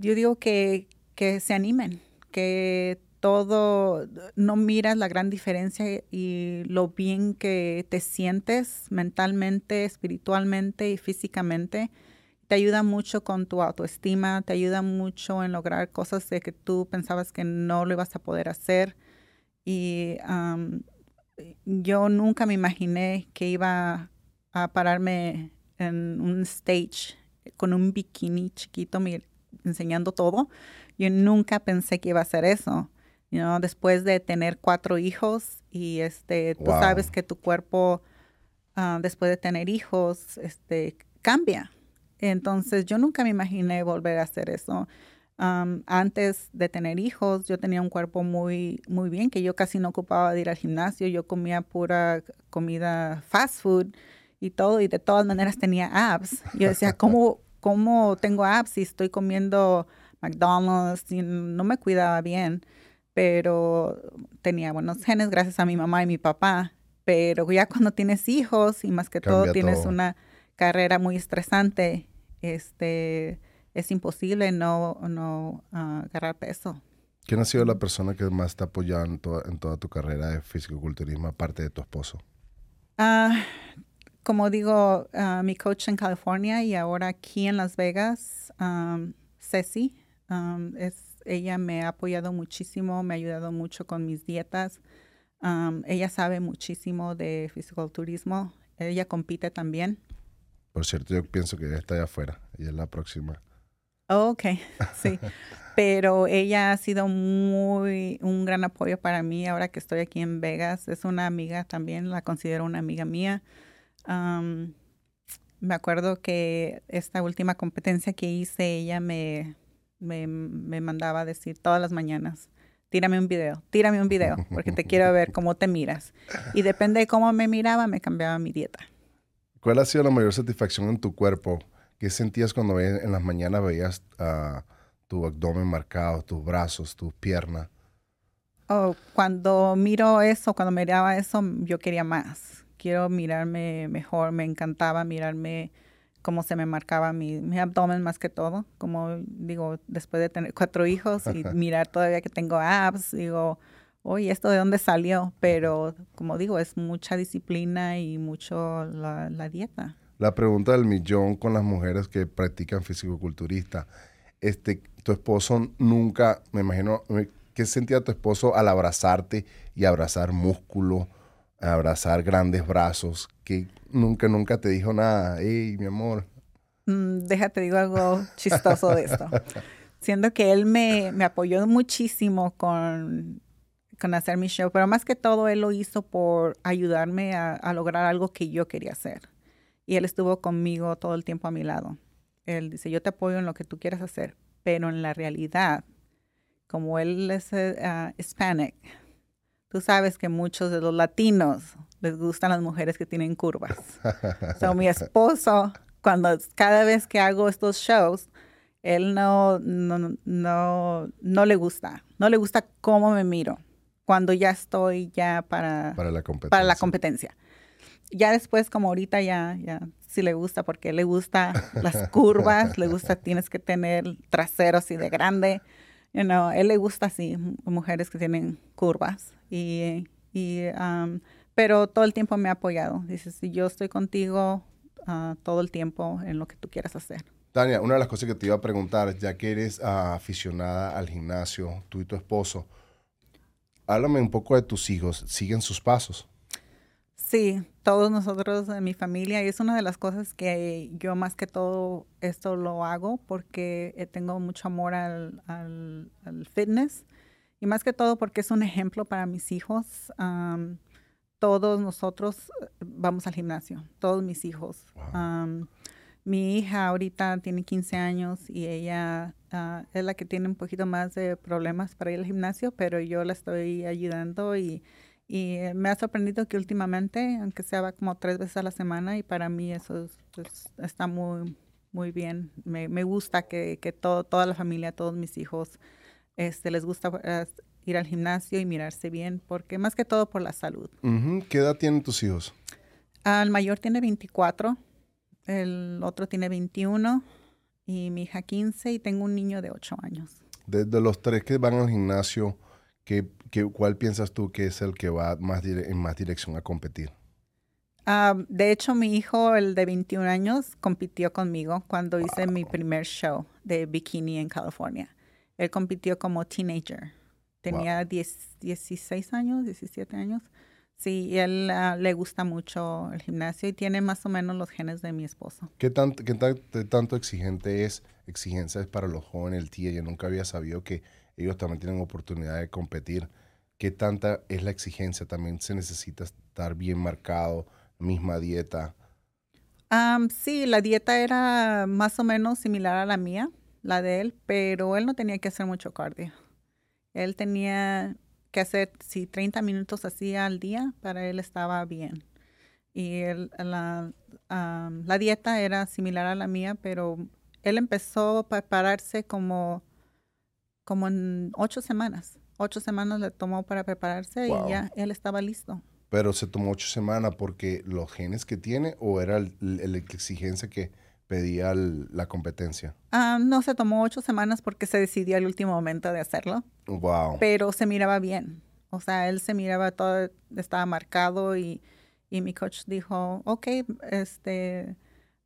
yo digo que, que se animen, que todo, no miras la gran diferencia y lo bien que te sientes mentalmente, espiritualmente y físicamente. Te ayuda mucho con tu autoestima, te ayuda mucho en lograr cosas de que tú pensabas que no lo ibas a poder hacer. Y yo nunca me imaginé que iba a pararme en un stage con un bikini chiquito enseñando todo. Yo nunca pensé que iba a hacer eso. You después de tener cuatro hijos y este, tú sabes que tu cuerpo ah, después de tener hijos este, cambia. Entonces yo nunca me imaginé volver a hacer eso. Antes de tener hijos, yo tenía un cuerpo muy, muy bien, que yo casi no ocupaba de ir al gimnasio. Yo comía pura comida fast food y todo, y de todas maneras tenía abs. Yo decía, ¿cómo, cómo tengo abs si estoy comiendo McDonald's y no me cuidaba bien? Pero tenía buenos genes gracias a mi mamá y mi papá. Pero ya cuando tienes hijos y más que todo tienes una carrera muy estresante, este, es imposible no, no ah, agarrar peso. ¿Quién ha sido la persona que más te ha apoyado en toda, en toda tu carrera de fisicoculturismo, aparte de tu esposo? Ah, como digo, ah, mi coach en California y ahora aquí en Las Vegas, Ceci, es, ella me ha apoyado muchísimo, me ha ayudado mucho con mis dietas. ella sabe muchísimo de fisiculturismo. Ella compite también. Por cierto, yo pienso que ella está allá afuera. y es la próxima. Ok, sí. Pero ella ha sido muy, un gran apoyo para mí ahora que estoy aquí en Vegas. Es una amiga también, la considero una amiga mía me acuerdo que esta última competencia que hice, ella me, me, me, mandaba a decir todas las mañanas, tírame un video, tírame un video, porque te quiero ver cómo te miras. Y depende de cómo me miraba, me cambiaba mi dieta. ¿Cuál ha sido la mayor satisfacción en tu cuerpo? ¿Qué sentías cuando en las mañanas veías uh, tu abdomen marcado, tus brazos, tus piernas? Oh, cuando miro eso, cuando miraba eso, yo quería más quiero mirarme mejor. Me encantaba mirarme cómo se me marcaba mi, mi, abdomen más que todo. Como digo, después de tener cuatro hijos y mirar todavía que tengo abs, digo, oye, ¿esto de dónde salió? Pero como digo, es mucha disciplina y mucho la, la dieta. La pregunta del millón con las mujeres que practican fisicoculturista. Este, tu esposo nunca, me imagino, ¿qué sentía tu esposo al abrazarte y abrazar músculo? abrazar grandes brazos, que nunca, nunca te dijo nada. Hey, mi amor. Mm, déjate, digo algo chistoso de esto. Siendo que él me, apoyó muchísimo con, con, hacer mi show, pero más que todo él lo hizo por ayudarme a lograr algo que yo quería hacer. Y él estuvo conmigo todo el tiempo a mi lado. Él dice, yo te apoyo en lo que tú quieras hacer, pero en la realidad, como él es uh, hispanic, Tú sabes que muchos de los latinos les gustan las mujeres que tienen curvas. so, mi esposo, cuando cada vez que hago estos shows, él no, no, no, no le gusta. No le gusta cómo me miro cuando ya estoy ya para, para, la, competencia. para la competencia. Ya después, como ahorita ya, ya sí le gusta porque le gusta las curvas, le gusta, tienes que tener trasero así de grande. You know, él le gusta así, mujeres que tienen curvas. Y, y um, pero todo el tiempo me ha apoyado. Dice, si yo estoy contigo uh, todo el tiempo en lo que tú quieras hacer. Tania, una de las cosas que te iba a preguntar, ya que eres uh, aficionada al gimnasio, tú y tu esposo, háblame un poco de tus hijos. ¿Siguen sus pasos? Sí, todos nosotros en mi familia y es una de las cosas que yo más que todo esto lo hago porque eh, tengo mucho amor al, al, fitness y más que todo porque es un ejemplo para mis hijos. todos nosotros eh, vamos al gimnasio, todos mis hijos. mi hija ahorita tiene 15 años y ella ah, es la que tiene un poquito más de problemas para ir al gimnasio, pero yo la estoy ayudando y y me ha sorprendido que últimamente, aunque sea va como tres veces a la semana, y para mí eso pues, está muy, muy bien. Me, me gusta que, que todo, toda la familia, todos mis hijos, este, les gusta eh, ir al gimnasio y mirarse bien, porque más que todo por la salud. ¿Qué edad tienen tus hijos? el mayor tiene 24, el otro tiene 21 y mi hija 15 y tengo un niño de 8 años. De, los tres que van al gimnasio, ¿qué, cuál piensas tú que es el que va más en más dirección a competir? Ah, de hecho, mi hijo, el de 21 años, compitió conmigo cuando hice mi primer show de bikini en California. Él compitió como teenager. Tenía 16 años, 17 años. Sí, y él ah, le gusta mucho el gimnasio y tiene más o menos los genes de mi esposo. ¿Qué, tanto, qué tanto exigente es, exigencia es para los jóvenes el TIA? Yo nunca había sabido que ellos también tienen oportunidad de competir. ¿Qué tanta es la exigencia? También se necesita estar bien marcado, misma dieta. sí, la dieta era más o menos similar a la mía, la de él, pero él no tenía que hacer mucho cardio. Él tenía que hacer, si 30 minutos así al día, para él estaba bien. Y la, la, dieta era similar a la mía, pero él empezó a prepararse como, como en ocho semanas. Ocho semanas le tomó para prepararse y ya él estaba listo. Pero se tomó ocho semanas porque los genes que tiene o era la exigencia que pedía la competencia? Ah, no, se tomó ocho semanas porque se decidió al último momento de hacerlo. Wow. Pero se miraba bien. O sea, él se miraba todo, estaba marcado y, y mi coach dijo, ok, este,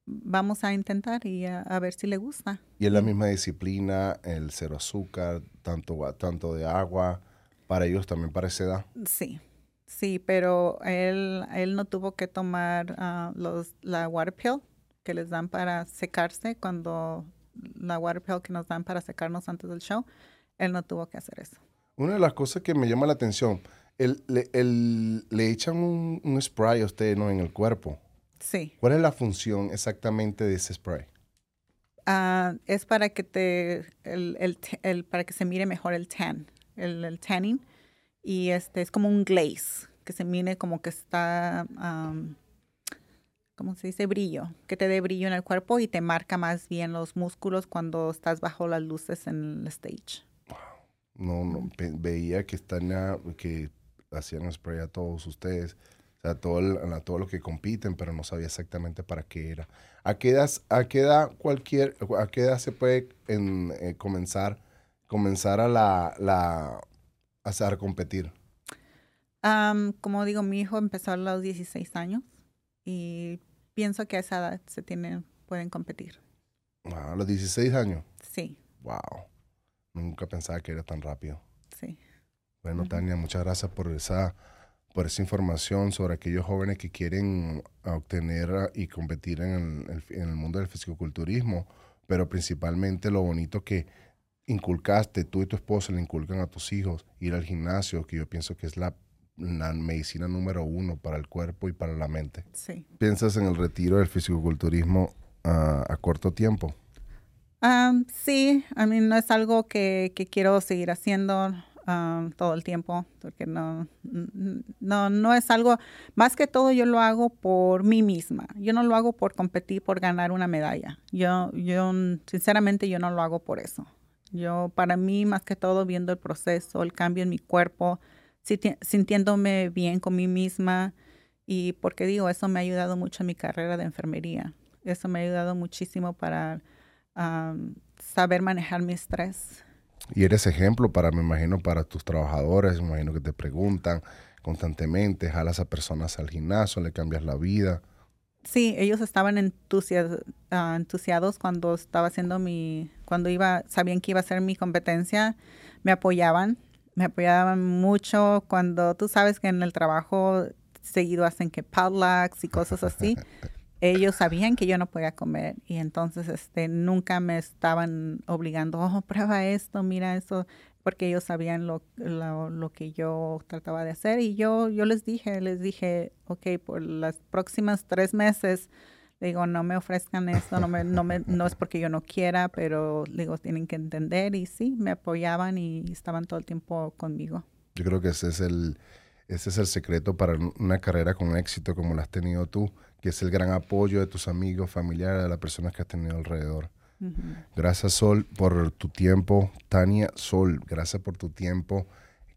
vamos a intentar y a, ver si le gusta. Y es la misma disciplina, el cero azúcar, tanto, tanto de agua, para ellos también para esa edad. Sí, sí, pero él, él no tuvo que tomar ah, los, la water pill que les dan para secarse cuando la water pill que nos dan para secarnos antes del show, él no tuvo que hacer eso. Una de las cosas que me llama la atención, el, le echan un, spray a usted ¿no? en el cuerpo. Sí. ¿Cuál es la función exactamente de ese spray? Ah, es para que te el, el, para que se mire mejor el tan, el, tanning. Y este es como un glaze, que se mire como que está ¿cómo se dice? Brillo, que te dé brillo en el cuerpo y te marca más bien los músculos cuando estás bajo las luces en el stage. No, no veía que están que hacían spray a todos ustedes, sea, todo a todos los que compiten, pero no sabía exactamente para qué era. ¿A qué edad, a qué edad cualquier, a qué edad se puede en, eh, comenzar, comenzar a la, la hacer competir? como digo, mi hijo empezó a los 16 años y pienso que a esa edad se tienen, pueden competir. a los 16 años. Sí. Wow. Nunca pensaba que era tan rápido. Sí. Bueno, Tania, muchas gracias por esa, por esa información sobre aquellos jóvenes que quieren obtener y competir en el, en el mundo del fisicoculturismo, pero principalmente lo bonito que inculcaste, tú y tu esposa le inculcan a tus hijos ir al gimnasio, que yo pienso que es la la medicina número uno para el cuerpo y para la mente. Sí. ¿Piensas en el retiro del fisicoculturismo a corto tiempo? sí, a mí no es algo que, quiero seguir haciendo todo el tiempo, porque no, no, no es algo, más que todo yo lo hago por mí misma. Yo no lo hago por competir, por ganar una medalla. Yo, yo, sinceramente, yo no lo hago por eso. Yo, para mí, más que todo, viendo el proceso, el cambio en mi cuerpo, sintiéndome bien con mí misma y porque digo, eso me ha ayudado mucho en mi carrera de enfermería. Eso me ha ayudado muchísimo para saber manejar mi estrés. Y eres ejemplo para, me imagino, para tus trabajadores, me imagino que te preguntan constantemente, jalas a personas al gimnasio, le cambias la vida. Sí, ellos estaban ah, entusiasmados cuando estaba haciendo mi, cuando iba, sabían que iba a ser mi competencia, me apoyaban me apoyaban mucho cuando tú sabes que en el trabajo seguido hacen que potlucks y cosas así. Ellos sabían que yo no podía comer y entonces este nunca me estaban obligando, oh, prueba esto, mira eso, porque ellos sabían lo, lo, que yo trataba de hacer y yo, yo les dije, les dije, ok, por las próximas tres meses digo, no me ofrezcan esto, no, me, no, me, no es porque yo no quiera, pero digo, tienen que entender y sí, me apoyaban y estaban todo el tiempo conmigo. Yo creo que ese es el, ese es el secreto para una carrera con éxito como la has tenido tú, que es el gran apoyo de tus amigos, familiares, de las personas que has tenido alrededor. Gracias Sol por tu tiempo, Tania Sol, gracias por tu tiempo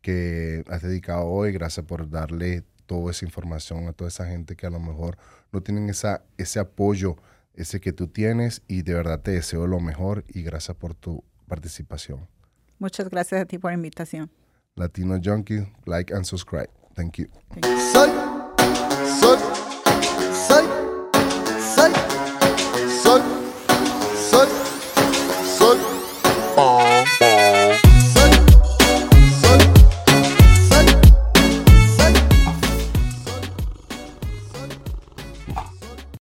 que has dedicado hoy, gracias por darle toda esa información a toda esa gente que a lo mejor no tienen esa, ese apoyo, ese que tú tienes y de verdad te deseo lo mejor y gracias por tu participación. Muchas gracias a ti por la invitación. Latino Junkie, like and subscribe. Thank you. Thank you.